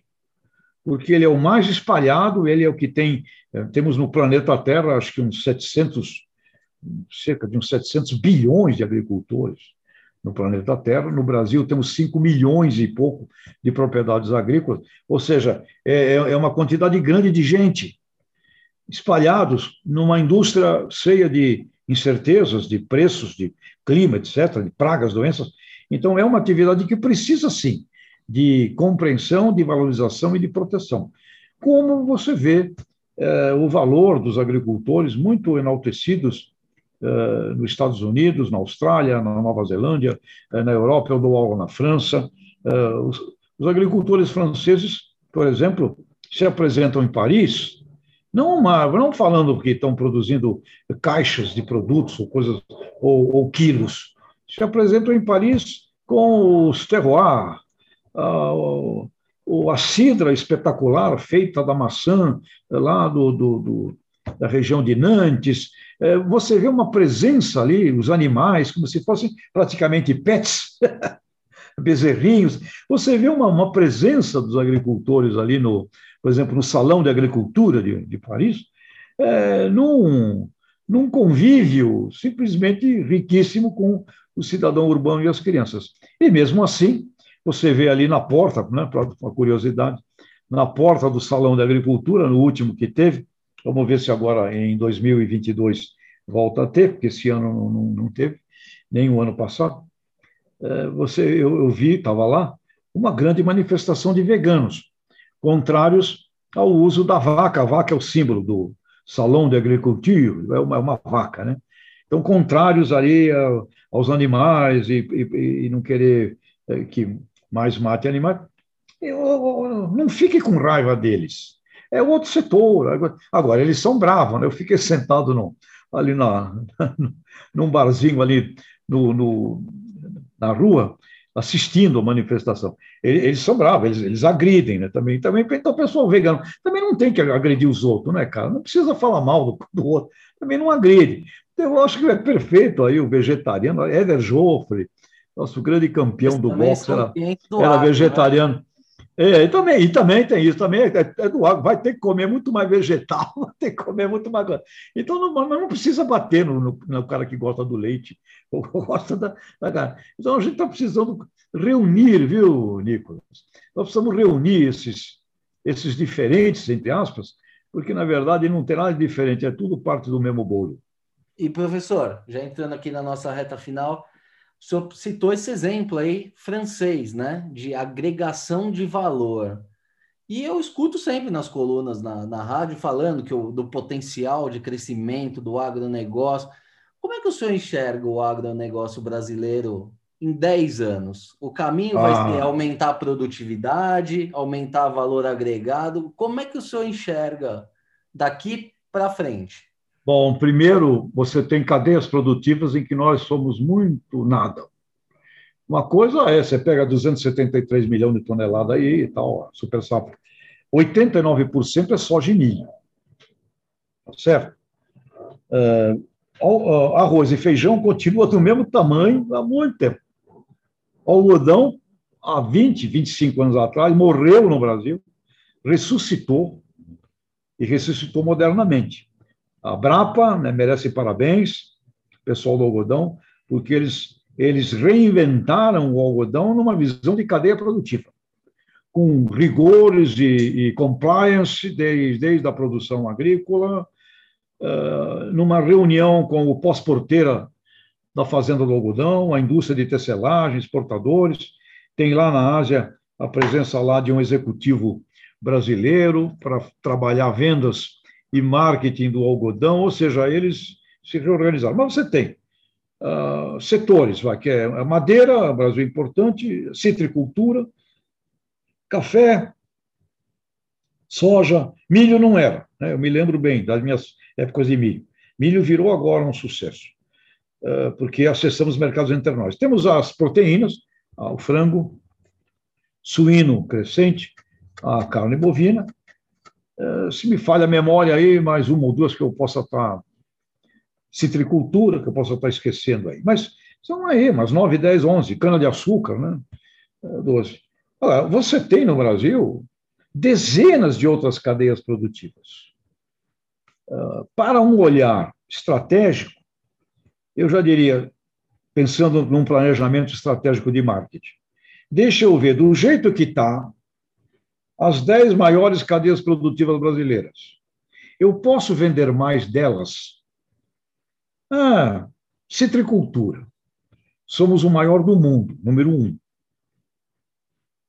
Speaker 2: porque ele é o mais espalhado, ele é o que tem. Eh, temos no planeta Terra, acho que uns 700, cerca de uns 700 bilhões de agricultores no planeta Terra. No Brasil, temos 5 milhões e pouco de propriedades agrícolas, ou seja, é, é uma quantidade grande de gente espalhados numa indústria cheia de incertezas, de preços, de clima, etc., de pragas, doenças. Então, é uma atividade que precisa, sim, de compreensão, de valorização e de proteção. Como você vê eh, o valor dos agricultores muito enaltecidos eh, nos Estados Unidos, na Austrália, na Nova Zelândia, eh, na Europa, eu dou aula na França. Os, os agricultores franceses, por exemplo, se apresentam em Paris, não, uma, não falando que estão produzindo caixas de produtos ou coisas ou, ou quilos. Se apresentam em Paris com os terroirs, a, a cidra espetacular feita da maçã lá do, do, do, da região de Nantes. É, você vê uma presença ali, os animais, como se fossem praticamente pets, bezerrinhos. Você vê uma, uma presença dos agricultores ali no, por exemplo, no Salão de Agricultura de, de Paris, é, num, num convívio simplesmente riquíssimo com o cidadão urbano e as crianças. E mesmo assim, você vê ali na porta, né, para uma curiosidade, na porta do Salão de Agricultura, no último que teve, vamos ver se agora em 2022 volta a ter, porque esse ano não, não, não teve, nem o ano passado. É, você, eu, eu vi, estava lá, uma grande manifestação de veganos contrários ao uso da vaca. A vaca é o símbolo do salão de agricultura, é uma, é uma vaca, né? Então, contrários ali aos animais e, e, e não querer é, que mais mate animais, não fique com raiva deles. É outro setor. Agora, eles são bravos, né? Eu fiquei sentado no, ali na, num barzinho ali no, no, na rua, assistindo a manifestação. Eles, eles são bravos, eles, eles, agridem, né? Também, também, então, o pessoal vegano também não tem que agredir os outros, né, cara? Não precisa falar mal do, do outro, também não agride. Então, eu acho que é perfeito aí o vegetariano, Eder Joffre, nosso grande campeão do boxe, era, era né? vegetariano. Né? É, e também, e também tem isso, também é, é, do agro, vai ter que comer muito mais vegetal, vai ter que comer muito mais. Então, não, não precisa bater no, no, no, cara que gosta do leite, gosta da, da Então, a gente está precisando reunir, viu, Nicolas? Nós precisamos reunir esses, esses diferentes, entre aspas, porque, na verdade, não tem nada de diferente, é tudo parte do mesmo bolo.
Speaker 1: E, professor, já entrando aqui na nossa reta final, o senhor citou esse exemplo aí francês, né? De agregação de valor. E eu escuto sempre nas colunas na, na rádio falando que o, do potencial de crescimento do agronegócio. Como é que o senhor enxerga o agronegócio brasileiro em 10 anos? O caminho ah. vai ser aumentar a produtividade, aumentar valor agregado. Como é que o senhor enxerga daqui para frente?
Speaker 2: Bom, primeiro, você tem cadeias produtivas em que nós somos muito nada. Uma coisa é, você pega 273 milhões de toneladas aí e tal, super safra. 89% é soja e milho. Tá certo? Uh, arroz e feijão continuam do mesmo tamanho há muito tempo. O algodão, há 20, 25 anos atrás, morreu no Brasil, ressuscitou, e ressuscitou modernamente. A Brapa né, merece parabéns, pessoal do algodão, porque eles, eles reinventaram o algodão numa visão de cadeia produtiva, com rigores e, e compliance desde, desde a produção agrícola, numa reunião com o pós-porteira da Fazenda do Algodão, a indústria de tecelagem, exportadores, tem lá na Ásia a presença lá de um executivo brasileiro para trabalhar vendas e marketing do algodão, ou seja, eles se reorganizaram. Mas você tem uh, setores, vai, que é madeira, Brasil é importante, citricultura, café, soja, milho não era, né? eu me lembro bem das minhas épocas de milho. Milho virou agora um sucesso, uh, porque acessamos mercados internacionais. Temos as proteínas, uh, o frango, suíno crescente, a carne bovina, eh, se me falha a memória aí, mais uma ou duas que eu possa estar. Citricultura, que eu possa estar esquecendo aí. Mas são aí, umas 9, 10, 11. Cana-de-açúcar, né? 12. Olha, você tem no Brasil dezenas de outras cadeias produtivas. Para um olhar estratégico, eu já diria, pensando num planejamento estratégico de marketing, deixa eu ver do jeito que está, as dez maiores cadeias produtivas brasileiras. Eu posso vender mais delas? Ah, citricultura. Somos o maior do mundo, número um.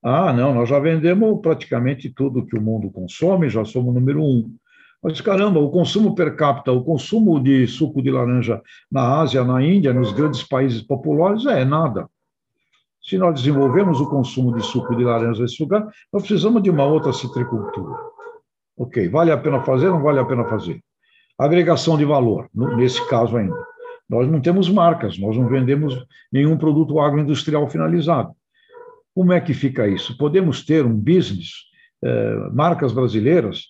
Speaker 2: Ah, não, nós já vendemos praticamente tudo que o mundo consome, já somos número um. Mas caramba, o consumo per capita, o consumo de suco de laranja na Ásia, na Índia, nos grandes países populosos, é nada. Se nós desenvolvemos o consumo de suco de laranja nesse lugar, nós precisamos de uma outra citricultura. Ok, vale a pena fazer ou não vale a pena fazer? Agregação de valor, nesse caso ainda. Nós não temos marcas, nós não vendemos nenhum produto agroindustrial finalizado. Como é que fica isso? Podemos ter um business, eh, marcas brasileiras,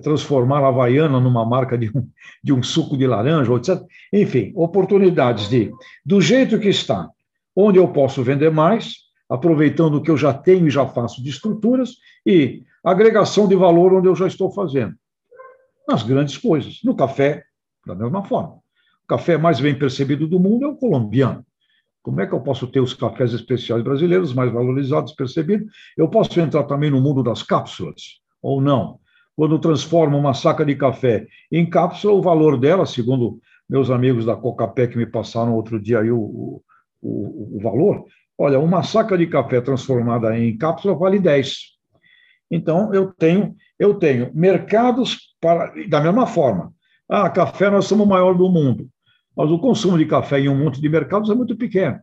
Speaker 2: transformar a Havaiana numa marca de um, de um suco de laranja, etc. Enfim, oportunidades de, do jeito que está, onde eu posso vender mais, aproveitando o que eu já tenho e já faço de estruturas, e agregação de valor onde eu já estou fazendo. Nas grandes coisas. No café, da mesma forma. O café mais bem percebido do mundo é o colombiano. Como é que eu posso ter os cafés especiais brasileiros mais valorizados, percebidos? Eu posso entrar também no mundo das cápsulas, ou não? Quando transformo uma saca de café em cápsula, o valor dela, segundo meus amigos da Cocapé que me passaram outro dia aí o, o, o valor, olha, uma saca de café transformada em cápsula vale 10. Então, eu tenho, eu tenho mercados para, da mesma forma, Ah, café nós somos o maior do mundo, mas o consumo de café em um monte de mercados é muito pequeno.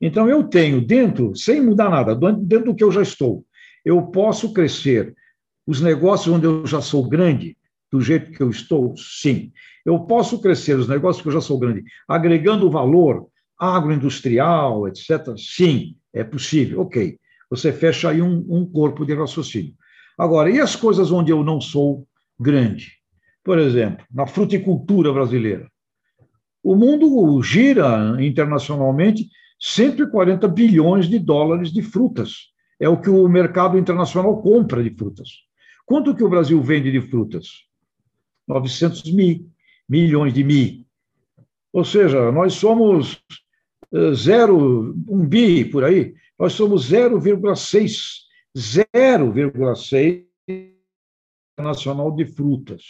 Speaker 2: Então, eu tenho dentro, sem mudar nada, dentro do que eu já estou, eu posso crescer. Os negócios onde eu já sou grande, do jeito que eu estou, sim. Eu posso crescer os negócios que eu já sou grande, agregando valor agroindustrial, etc. Sim, é possível. Ok. Você fecha aí um, um corpo de raciocínio. Agora, e as coisas onde eu não sou grande? Por exemplo, na fruticultura brasileira. O mundo gira internacionalmente 140 bilhões de dólares de frutas. É o que o mercado internacional compra de frutas. Quanto que o Brasil vende de frutas? 900 mil, milhões de mi. Ou seja, nós somos eh, zero, um bi por aí, nós somos 0,6, 0,6 nacional de frutas,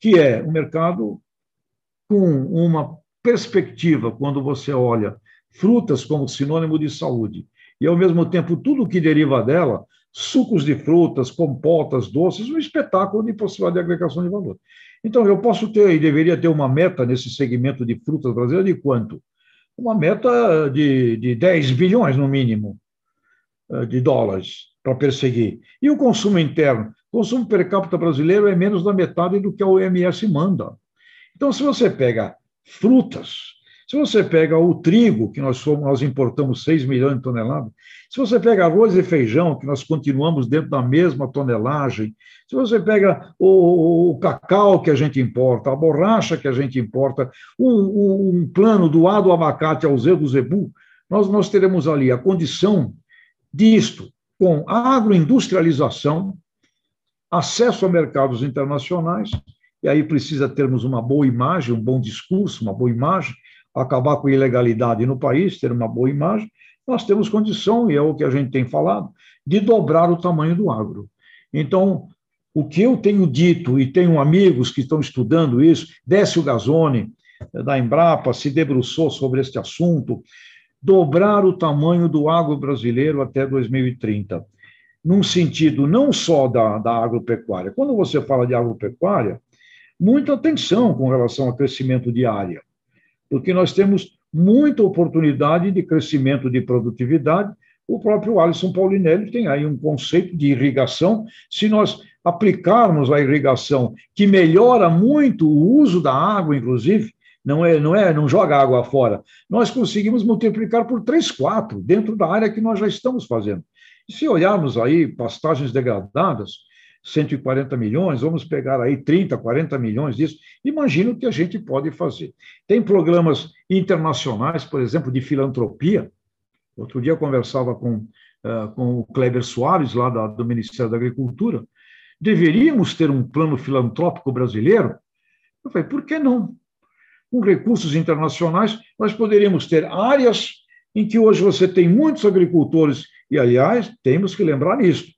Speaker 2: que é um mercado com uma perspectiva, quando você olha frutas como sinônimo de saúde, e ao mesmo tempo tudo que deriva dela, sucos de frutas, compotas, doces, um espetáculo de possibilidade de agregação de valor. Então, eu posso ter e deveria ter uma meta nesse segmento de frutas brasileiras de quanto? Uma meta de, de 10 bilhões, no mínimo, eh, de dólares para perseguir. E o consumo interno? O consumo per capita brasileiro é menos da metade do que a OMS manda. Então, se você pega frutas, se você pega o trigo, que nós, somos, nós importamos 6 milhões de toneladas, se você pega arroz e feijão, que nós continuamos dentro da mesma tonelagem, se você pega o, o cacau que a gente importa, a borracha que a gente importa, um, um plano do A do abacate ao Z do zebu, nós, nós teremos ali a condição disto, com agroindustrialização, acesso a mercados internacionais, e aí precisa termos uma boa imagem, um bom discurso, uma boa imagem, acabar com a ilegalidade no país, ter uma boa imagem, nós temos condição, e é o que a gente tem falado, de dobrar o tamanho do agro. Então, o que eu tenho dito, e tenho amigos que estão estudando isso, Décio Gazzoni, da Embrapa, se debruçou sobre este assunto, dobrar o tamanho do agro brasileiro até 2030, num sentido não só da, da agropecuária. Quando você fala de agropecuária, muita atenção com relação ao crescimento de área porque nós temos muita oportunidade de crescimento de produtividade. O próprio Alisson Paulinelli tem aí um conceito de irrigação. Se nós aplicarmos a irrigação, que melhora muito o uso da água, inclusive, não é, não é, não joga água fora. Nós conseguimos multiplicar por 3, 4 dentro da área que nós já estamos fazendo. E se olharmos aí pastagens degradadas, 140 milhões, vamos pegar aí 30, 40 milhões disso. Imagina o que a gente pode fazer. Tem programas internacionais, por exemplo, de filantropia. Outro dia eu conversava com, uh, com o Kleber Soares, lá da, do Ministério da Agricultura. Deveríamos ter um plano filantrópico brasileiro? Eu falei, por que não? Com recursos internacionais, nós poderíamos ter áreas em que hoje você tem muitos agricultores, e, aliás, temos que lembrar nisso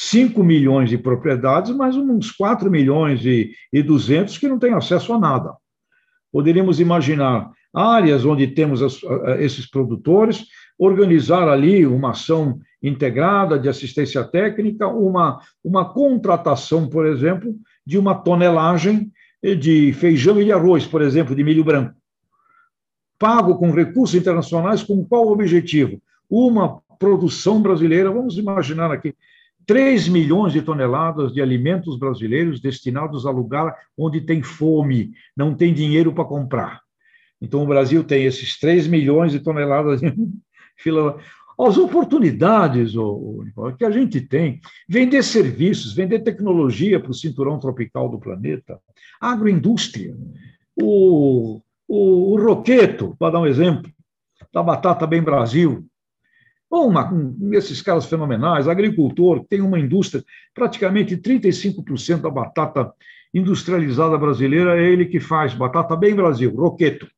Speaker 2: 5 milhões de propriedades, mas uns 4 milhões e, e 200 que não têm acesso a nada. Poderíamos imaginar áreas onde temos as, esses produtores, organizar ali uma ação integrada de assistência técnica, uma, uma contratação, por exemplo, de uma tonelagem de feijão e de arroz, por exemplo, de milho branco. Pago com recursos internacionais, com qual objetivo? Uma produção brasileira, vamos imaginar aqui, 3 milhões de toneladas de alimentos brasileiros destinados a lugar onde tem fome, não tem dinheiro para comprar. Então, o Brasil tem esses 3 milhões de toneladas de fila. As oportunidades que a gente tem, vender serviços, vender tecnologia para o cinturão tropical do planeta, agroindústria, o, o, o roqueto, para dar um exemplo, da Batata Bem Brasil, uma, um, esses caras fenomenais, agricultor, tem uma indústria, praticamente 35% da batata industrializada brasileira é ele que faz, batata bem Brasil, Roqueto.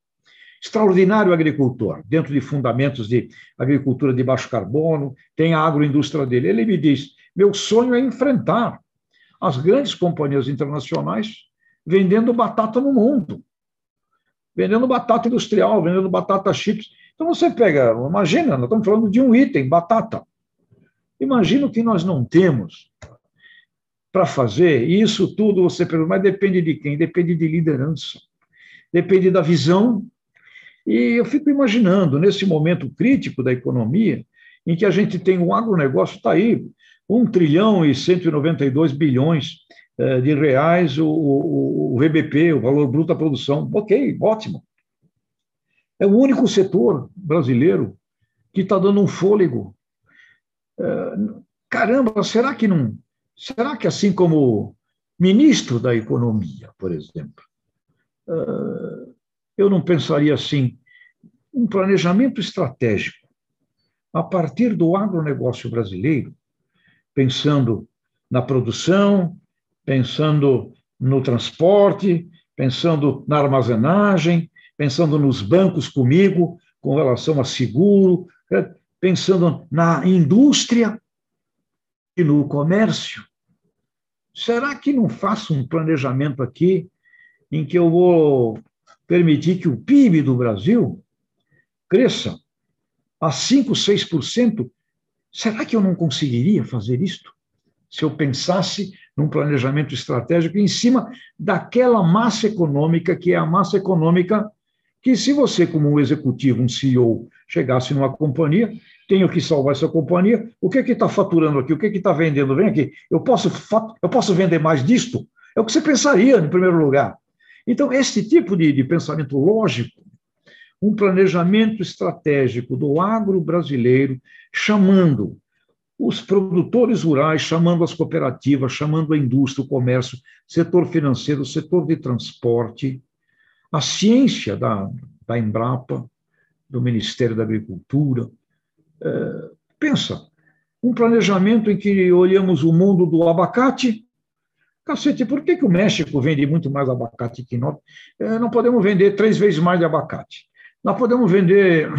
Speaker 2: Extraordinário agricultor, dentro de fundamentos de agricultura de baixo carbono, tem a agroindústria dele. Ele me diz: meu sonho é enfrentar as grandes companhias internacionais vendendo batata no mundo, vendendo batata industrial, vendendo batata chips. Então você pega, imagina, nós estamos falando de um item, batata. Imagina o que nós não temos. para fazer, e isso tudo você pergunta, mas depende de quem? Depende de liderança, depende da visão. E eu fico imaginando, nesse momento crítico da economia, em que a gente tem o agronegócio, está aí, 1 trilhão e 192 bilhões eh, de reais o, o, o VBP, o valor bruto da produção. Ok, ótimo. É o único setor brasileiro que está dando um fôlego. Eh, caramba, será que não Será que, assim como ministro da Economia, por exemplo, ah, eu não pensaria assim, um planejamento estratégico a partir do agronegócio brasileiro, pensando na produção, pensando no transporte, pensando na armazenagem, pensando nos bancos comigo com relação a seguro, né, pensando na indústria e no comércio, será que não faço um planejamento aqui em que eu vou permitir que o PIB do Brasil cresça a 5, 6%? Será que eu não conseguiria fazer isto? Se eu pensasse num planejamento estratégico em cima daquela massa econômica que é a massa econômica que, se você, como um executivo, um CEO, chegasse numa companhia, tenho que salvar essa companhia. O que é que está faturando aqui? O que é que está vendendo? Vem aqui. Eu posso, eu posso vender mais disto? É o que você pensaria, em primeiro lugar. Então, esse tipo de, de pensamento lógico, um planejamento estratégico do agro brasileiro, chamando os produtores rurais, chamando as cooperativas, chamando a indústria, o comércio, setor financeiro, setor de transporte, a ciência da, da Embrapa, do Ministério da Agricultura, é, pensa, um planejamento em que olhamos o mundo do abacate. Cacete, por que, que o México vende muito mais abacate que nós? É, não podemos vender três vezes mais de abacate. Nós podemos vender,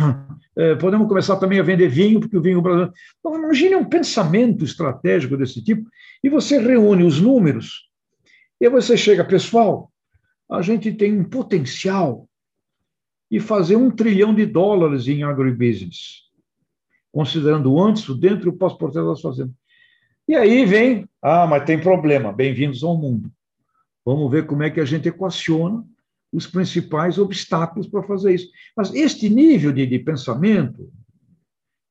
Speaker 2: é, podemos começar também a vender vinho, porque o vinho brasileiro. Então, imagine um pensamento estratégico desse tipo, e você reúne os números, e você chega, pessoal, a gente tem um potencial de fazer um trilhão de dólares em agribusiness considerando antes, o dentro e o pós-processo das fazendas. E aí vem, ah, mas tem problema, bem-vindos ao mundo. Vamos ver como é que a gente equaciona os principais obstáculos para fazer isso. Mas este nível de, de pensamento,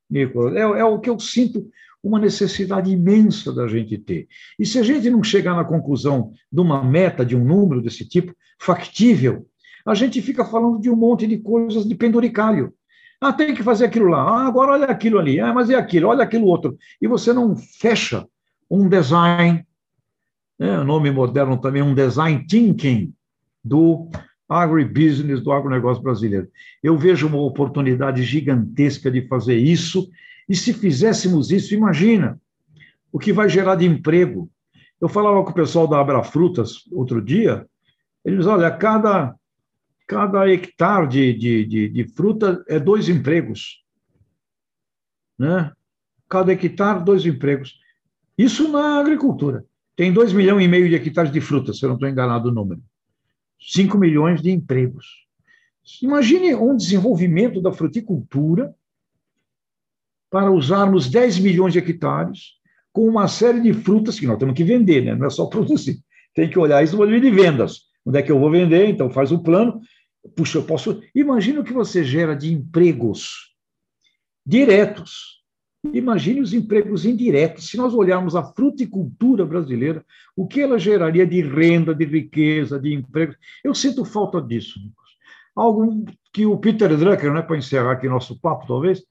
Speaker 2: Nicolas, é, é, o que eu sinto uma necessidade imensa da gente ter. E se a gente não chegar na conclusão de uma meta, de um número desse tipo, factível, a gente fica falando de um monte de coisas de penduricalho. Ah, tem que fazer aquilo lá. Ah, agora olha aquilo ali. Ah, mas e aquilo? Olha aquilo outro. E você não fecha um design, né, nome moderno também, um design thinking do agribusiness, do agronegócio brasileiro. Eu vejo uma oportunidade gigantesca de fazer isso, e se fizéssemos isso, imagina o que vai gerar de emprego. Eu falava com o pessoal da Abra Frutas outro dia, eles, olha, cada cada hectare de, de, de, de fruta é dois empregos. Né? Cada hectare, dois empregos. Isso na agricultura. Tem dois milhões e meio de hectares de fruta, se eu não estou enganado o número. Cinco milhões de empregos. Imagine um desenvolvimento da fruticultura para usarmos 10 milhões de hectares com uma série de frutas que nós temos que vender, né? não é só produzir. Tem que olhar isso no modelo de vendas. Onde é que eu vou vender? Então faz o plano Puxa, eu posso. Imagina o que você gera de empregos diretos. Imagine os empregos indiretos. Se nós olharmos a fruticultura brasileira, o que ela geraria de renda, de riqueza, de empregos. Eu sinto falta disso, Algo que o Peter Drucker, né, para encerrar aqui nosso papo, talvez,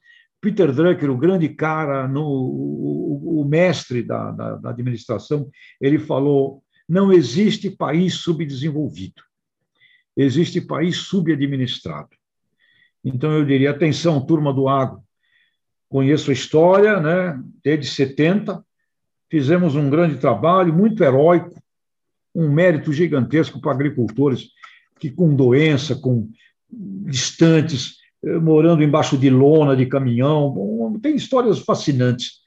Speaker 2: Peter Drucker, o grande cara, no, o, o mestre da, da, da administração, ele falou: não existe país subdesenvolvido. Existe país subadministrado. Então, eu diria, atenção, turma do agro, conheço a história, né, desde 70, fizemos um grande trabalho, muito heróico, um mérito gigantesco para agricultores que com doença, com distantes, morando embaixo de lona, de caminhão, tem histórias fascinantes,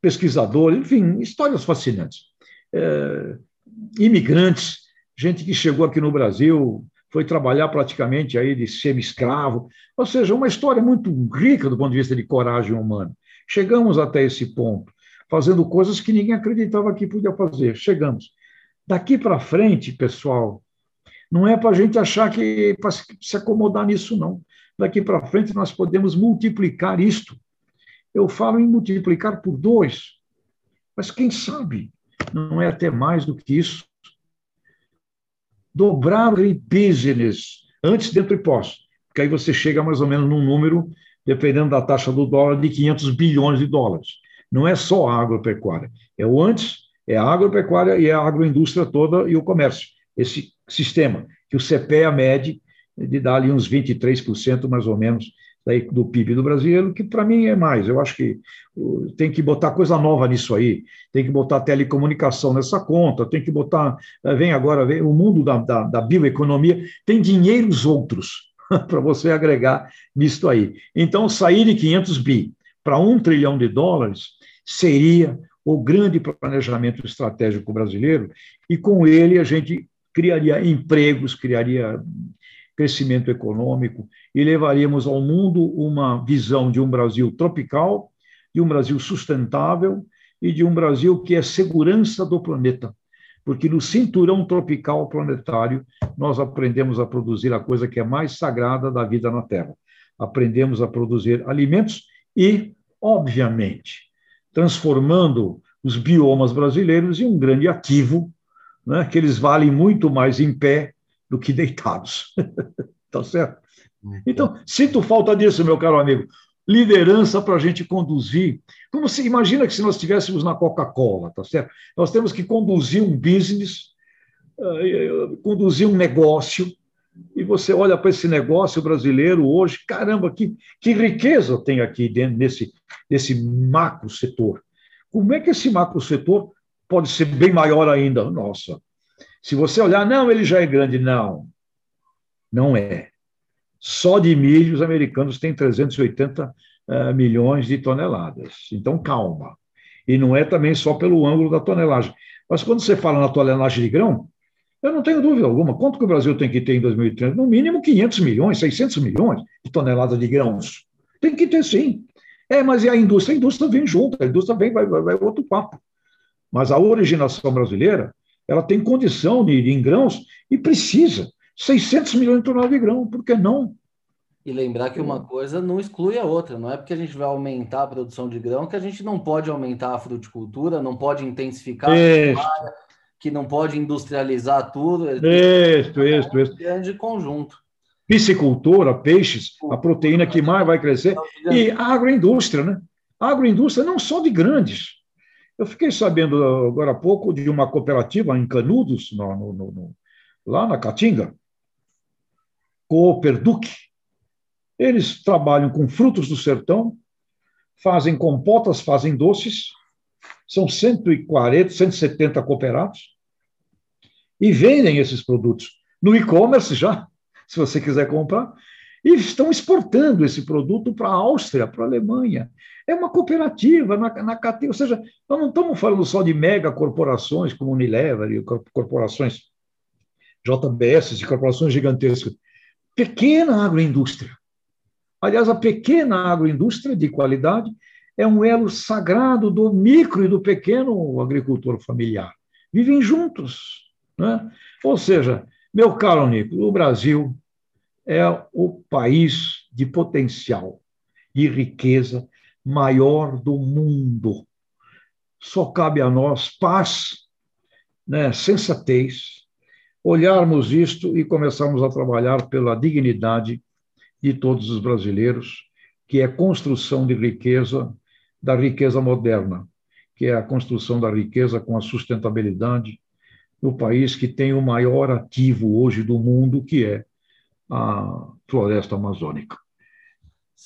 Speaker 2: pesquisadores, enfim, histórias fascinantes. É, imigrantes, gente que chegou aqui no Brasil foi trabalhar praticamente aí de semi-escravo, ou seja, uma história muito rica do ponto de vista de coragem humana. Chegamos até esse ponto. fazendo coisas que ninguém acreditava que podia fazer. Chegamos. Daqui para frente, pessoal, não é para a gente achar que para se acomodar nisso, não. Daqui para frente nós podemos multiplicar isto. Eu falo em multiplicar por dois, mas quem sabe não é até mais do que isso. Dobrar o business antes dentro do imposto, porque aí você chega mais ou menos num número, dependendo da taxa do dólar, de 500 bilhões de dólares. Não é só a agropecuária, é o antes, é a agropecuária e a agroindústria toda e o comércio. Esse sistema que o CPEA mede de dar ali uns 23% mais ou menos do PIB do brasileiro, que para mim é mais. Eu acho que tem que botar coisa nova nisso aí, tem que botar telecomunicação nessa conta, tem que botar. Eh, vem agora, vem, o mundo da, da, da bioeconomia tem dinheiros outros para você agregar nisso aí. Então, sair de 500 bi para um trilhão de dólares seria o grande planejamento estratégico brasileiro, e com ele a gente criaria empregos, criaria crescimento econômico e levaríamos ao mundo uma visão de um Brasil tropical, de um Brasil sustentável e de um Brasil que é segurança do planeta. Porque no cinturão tropical planetário nós aprendemos a produzir a coisa que é mais sagrada da vida na Terra. Aprendemos a produzir alimentos e, obviamente, transformando os biomas brasileiros em um grande ativo, né, que eles valem muito mais em pé do que deitados. tá certo? Então, sinto falta disso, meu caro amigo. Liderança para a gente conduzir. Como se imagina que se nós estivéssemos na Coca-Cola, tá certo? Nós temos que conduzir um business, uh, conduzir um negócio, e você olha para esse negócio brasileiro hoje, caramba, que, que riqueza tem aqui dentro desse, desse macro setor. Como é que esse macro setor pode ser bem maior ainda? Nossa, se você olhar, não, ele já é grande. Não, não é. Só de milho os americanos têm 380 uh, milhões de toneladas. Então, calma. E não é também só pelo ângulo da tonelagem. Mas quando você fala na tonelagem de grão, eu não tenho dúvida alguma. Quanto que o Brasil tem que ter em 2030? No mínimo 500 milhões, 600 milhões de toneladas de grãos. Tem que ter sim. É, mas e a indústria? A indústria vem junto, a indústria vem, vai, vai, vai outro papo. Mas a originação brasileira, ela tem condição de, de em grãos e precisa. 600 milhões de toneladas de grão, por que não?
Speaker 1: E lembrar que uma coisa não exclui a outra, não é porque a gente vai aumentar a produção de grão que a gente não pode aumentar a fruticultura, não pode intensificar
Speaker 2: isso.
Speaker 1: a que não pode industrializar tudo.
Speaker 2: Isso, isso, isso.
Speaker 1: Grande conjunto.
Speaker 2: Piscicultura, peixes, a proteína que mais vai crescer, e agroindústria, né? agroindústria não só de grandes, eu fiquei sabendo agora há pouco de uma cooperativa em Canudos, no, no, no, lá na Caatinga, Cooperduc. Eles trabalham com frutos do sertão, fazem compotas, fazem doces, são 140, 170 cooperados, e vendem esses produtos no e-commerce já, se você quiser comprar, e estão exportando esse produto para a Áustria, para a Alemanha. É uma cooperativa na, cadeia, ou seja, nós não estamos falando só de mega corporações como Unilever corporações JBS e corporações gigantescas. Pequena agroindústria. Aliás, a pequena agroindústria de qualidade é um elo sagrado do micro e do pequeno agricultor familiar. Vivem juntos. Né? Ou seja, meu caro Nico, o Brasil é o país de potencial, de riqueza maior do mundo. Só cabe a nós paz, né, sensatez, olharmos isto e começarmos a trabalhar pela dignidade de todos os brasileiros, que é construção de riqueza, da riqueza moderna, que é a construção da riqueza com a sustentabilidade no país que tem o maior ativo hoje do mundo, que é a floresta amazônica.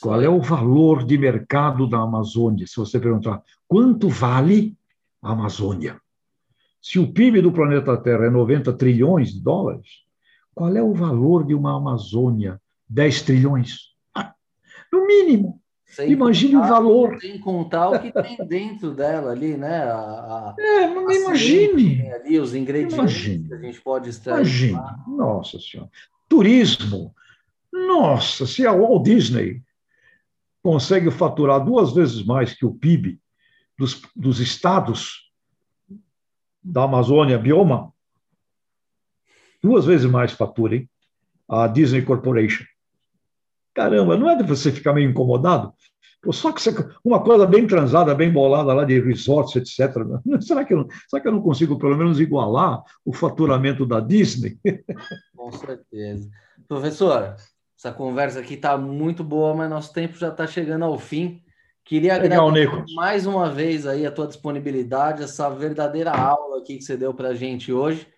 Speaker 2: Qual é o valor de mercado da Amazônia? Se você perguntar quanto vale a Amazônia? Se o PIB do planeta Terra é 90 trilhões de dólares, qual é o valor de uma Amazônia? 10 trilhões? no mínimo. Sem Imagine contar, o valor.
Speaker 1: Sem contar o que tem dentro dela ali, né? A, a,
Speaker 2: é, não imagine.
Speaker 1: Ali, os ingredientes imagine. que a gente pode extrair.
Speaker 2: Imagine. Nossa Senhora turismo. Nossa, se a Walt Disney consegue faturar duas vezes mais que o PIB dos, dos estados da Amazônia, bioma, duas vezes mais fatura, hein? A Disney Corporation. Caramba, não é de você ficar meio incomodado? Só que uma coisa bem transada, bem bolada lá de resorts, etc. Será que, eu, será que eu não consigo, pelo menos, igualar o faturamento da Disney?
Speaker 1: Com certeza. Professor, essa conversa aqui está muito boa, mas nosso tempo já está chegando ao fim. Queria Legal, agradecer Nico. mais uma vez aí a tua disponibilidade, essa verdadeira aula aqui que você deu para a gente hoje.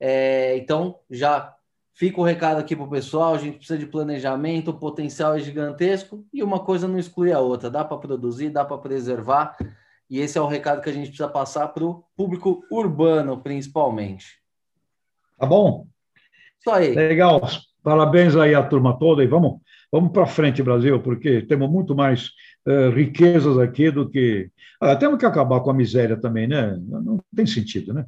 Speaker 1: É, então, já fica o recado aqui para o pessoal: a gente precisa de planejamento, o potencial é gigantesco e uma coisa não exclui a outra. Dá para produzir, dá para preservar, e esse é o recado que a gente precisa passar para o público urbano, principalmente.
Speaker 2: Tá bom? Isso aí. Legal. Parabéns aí à turma toda e vamos, vamos para frente, Brasil, porque temos muito mais uh, riquezas aqui do que. Ah, temos que acabar com a miséria também, né? Não tem sentido, né?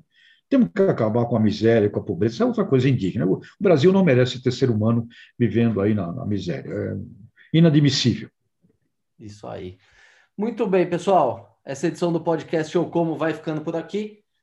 Speaker 2: Temos que acabar com a miséria, com a pobreza, isso é outra coisa indigna. O Brasil não merece ter ser humano vivendo aí na, na miséria. É inadmissível.
Speaker 1: Isso aí. Muito bem, pessoal. Essa edição do podcast ou Como vai ficando por aqui.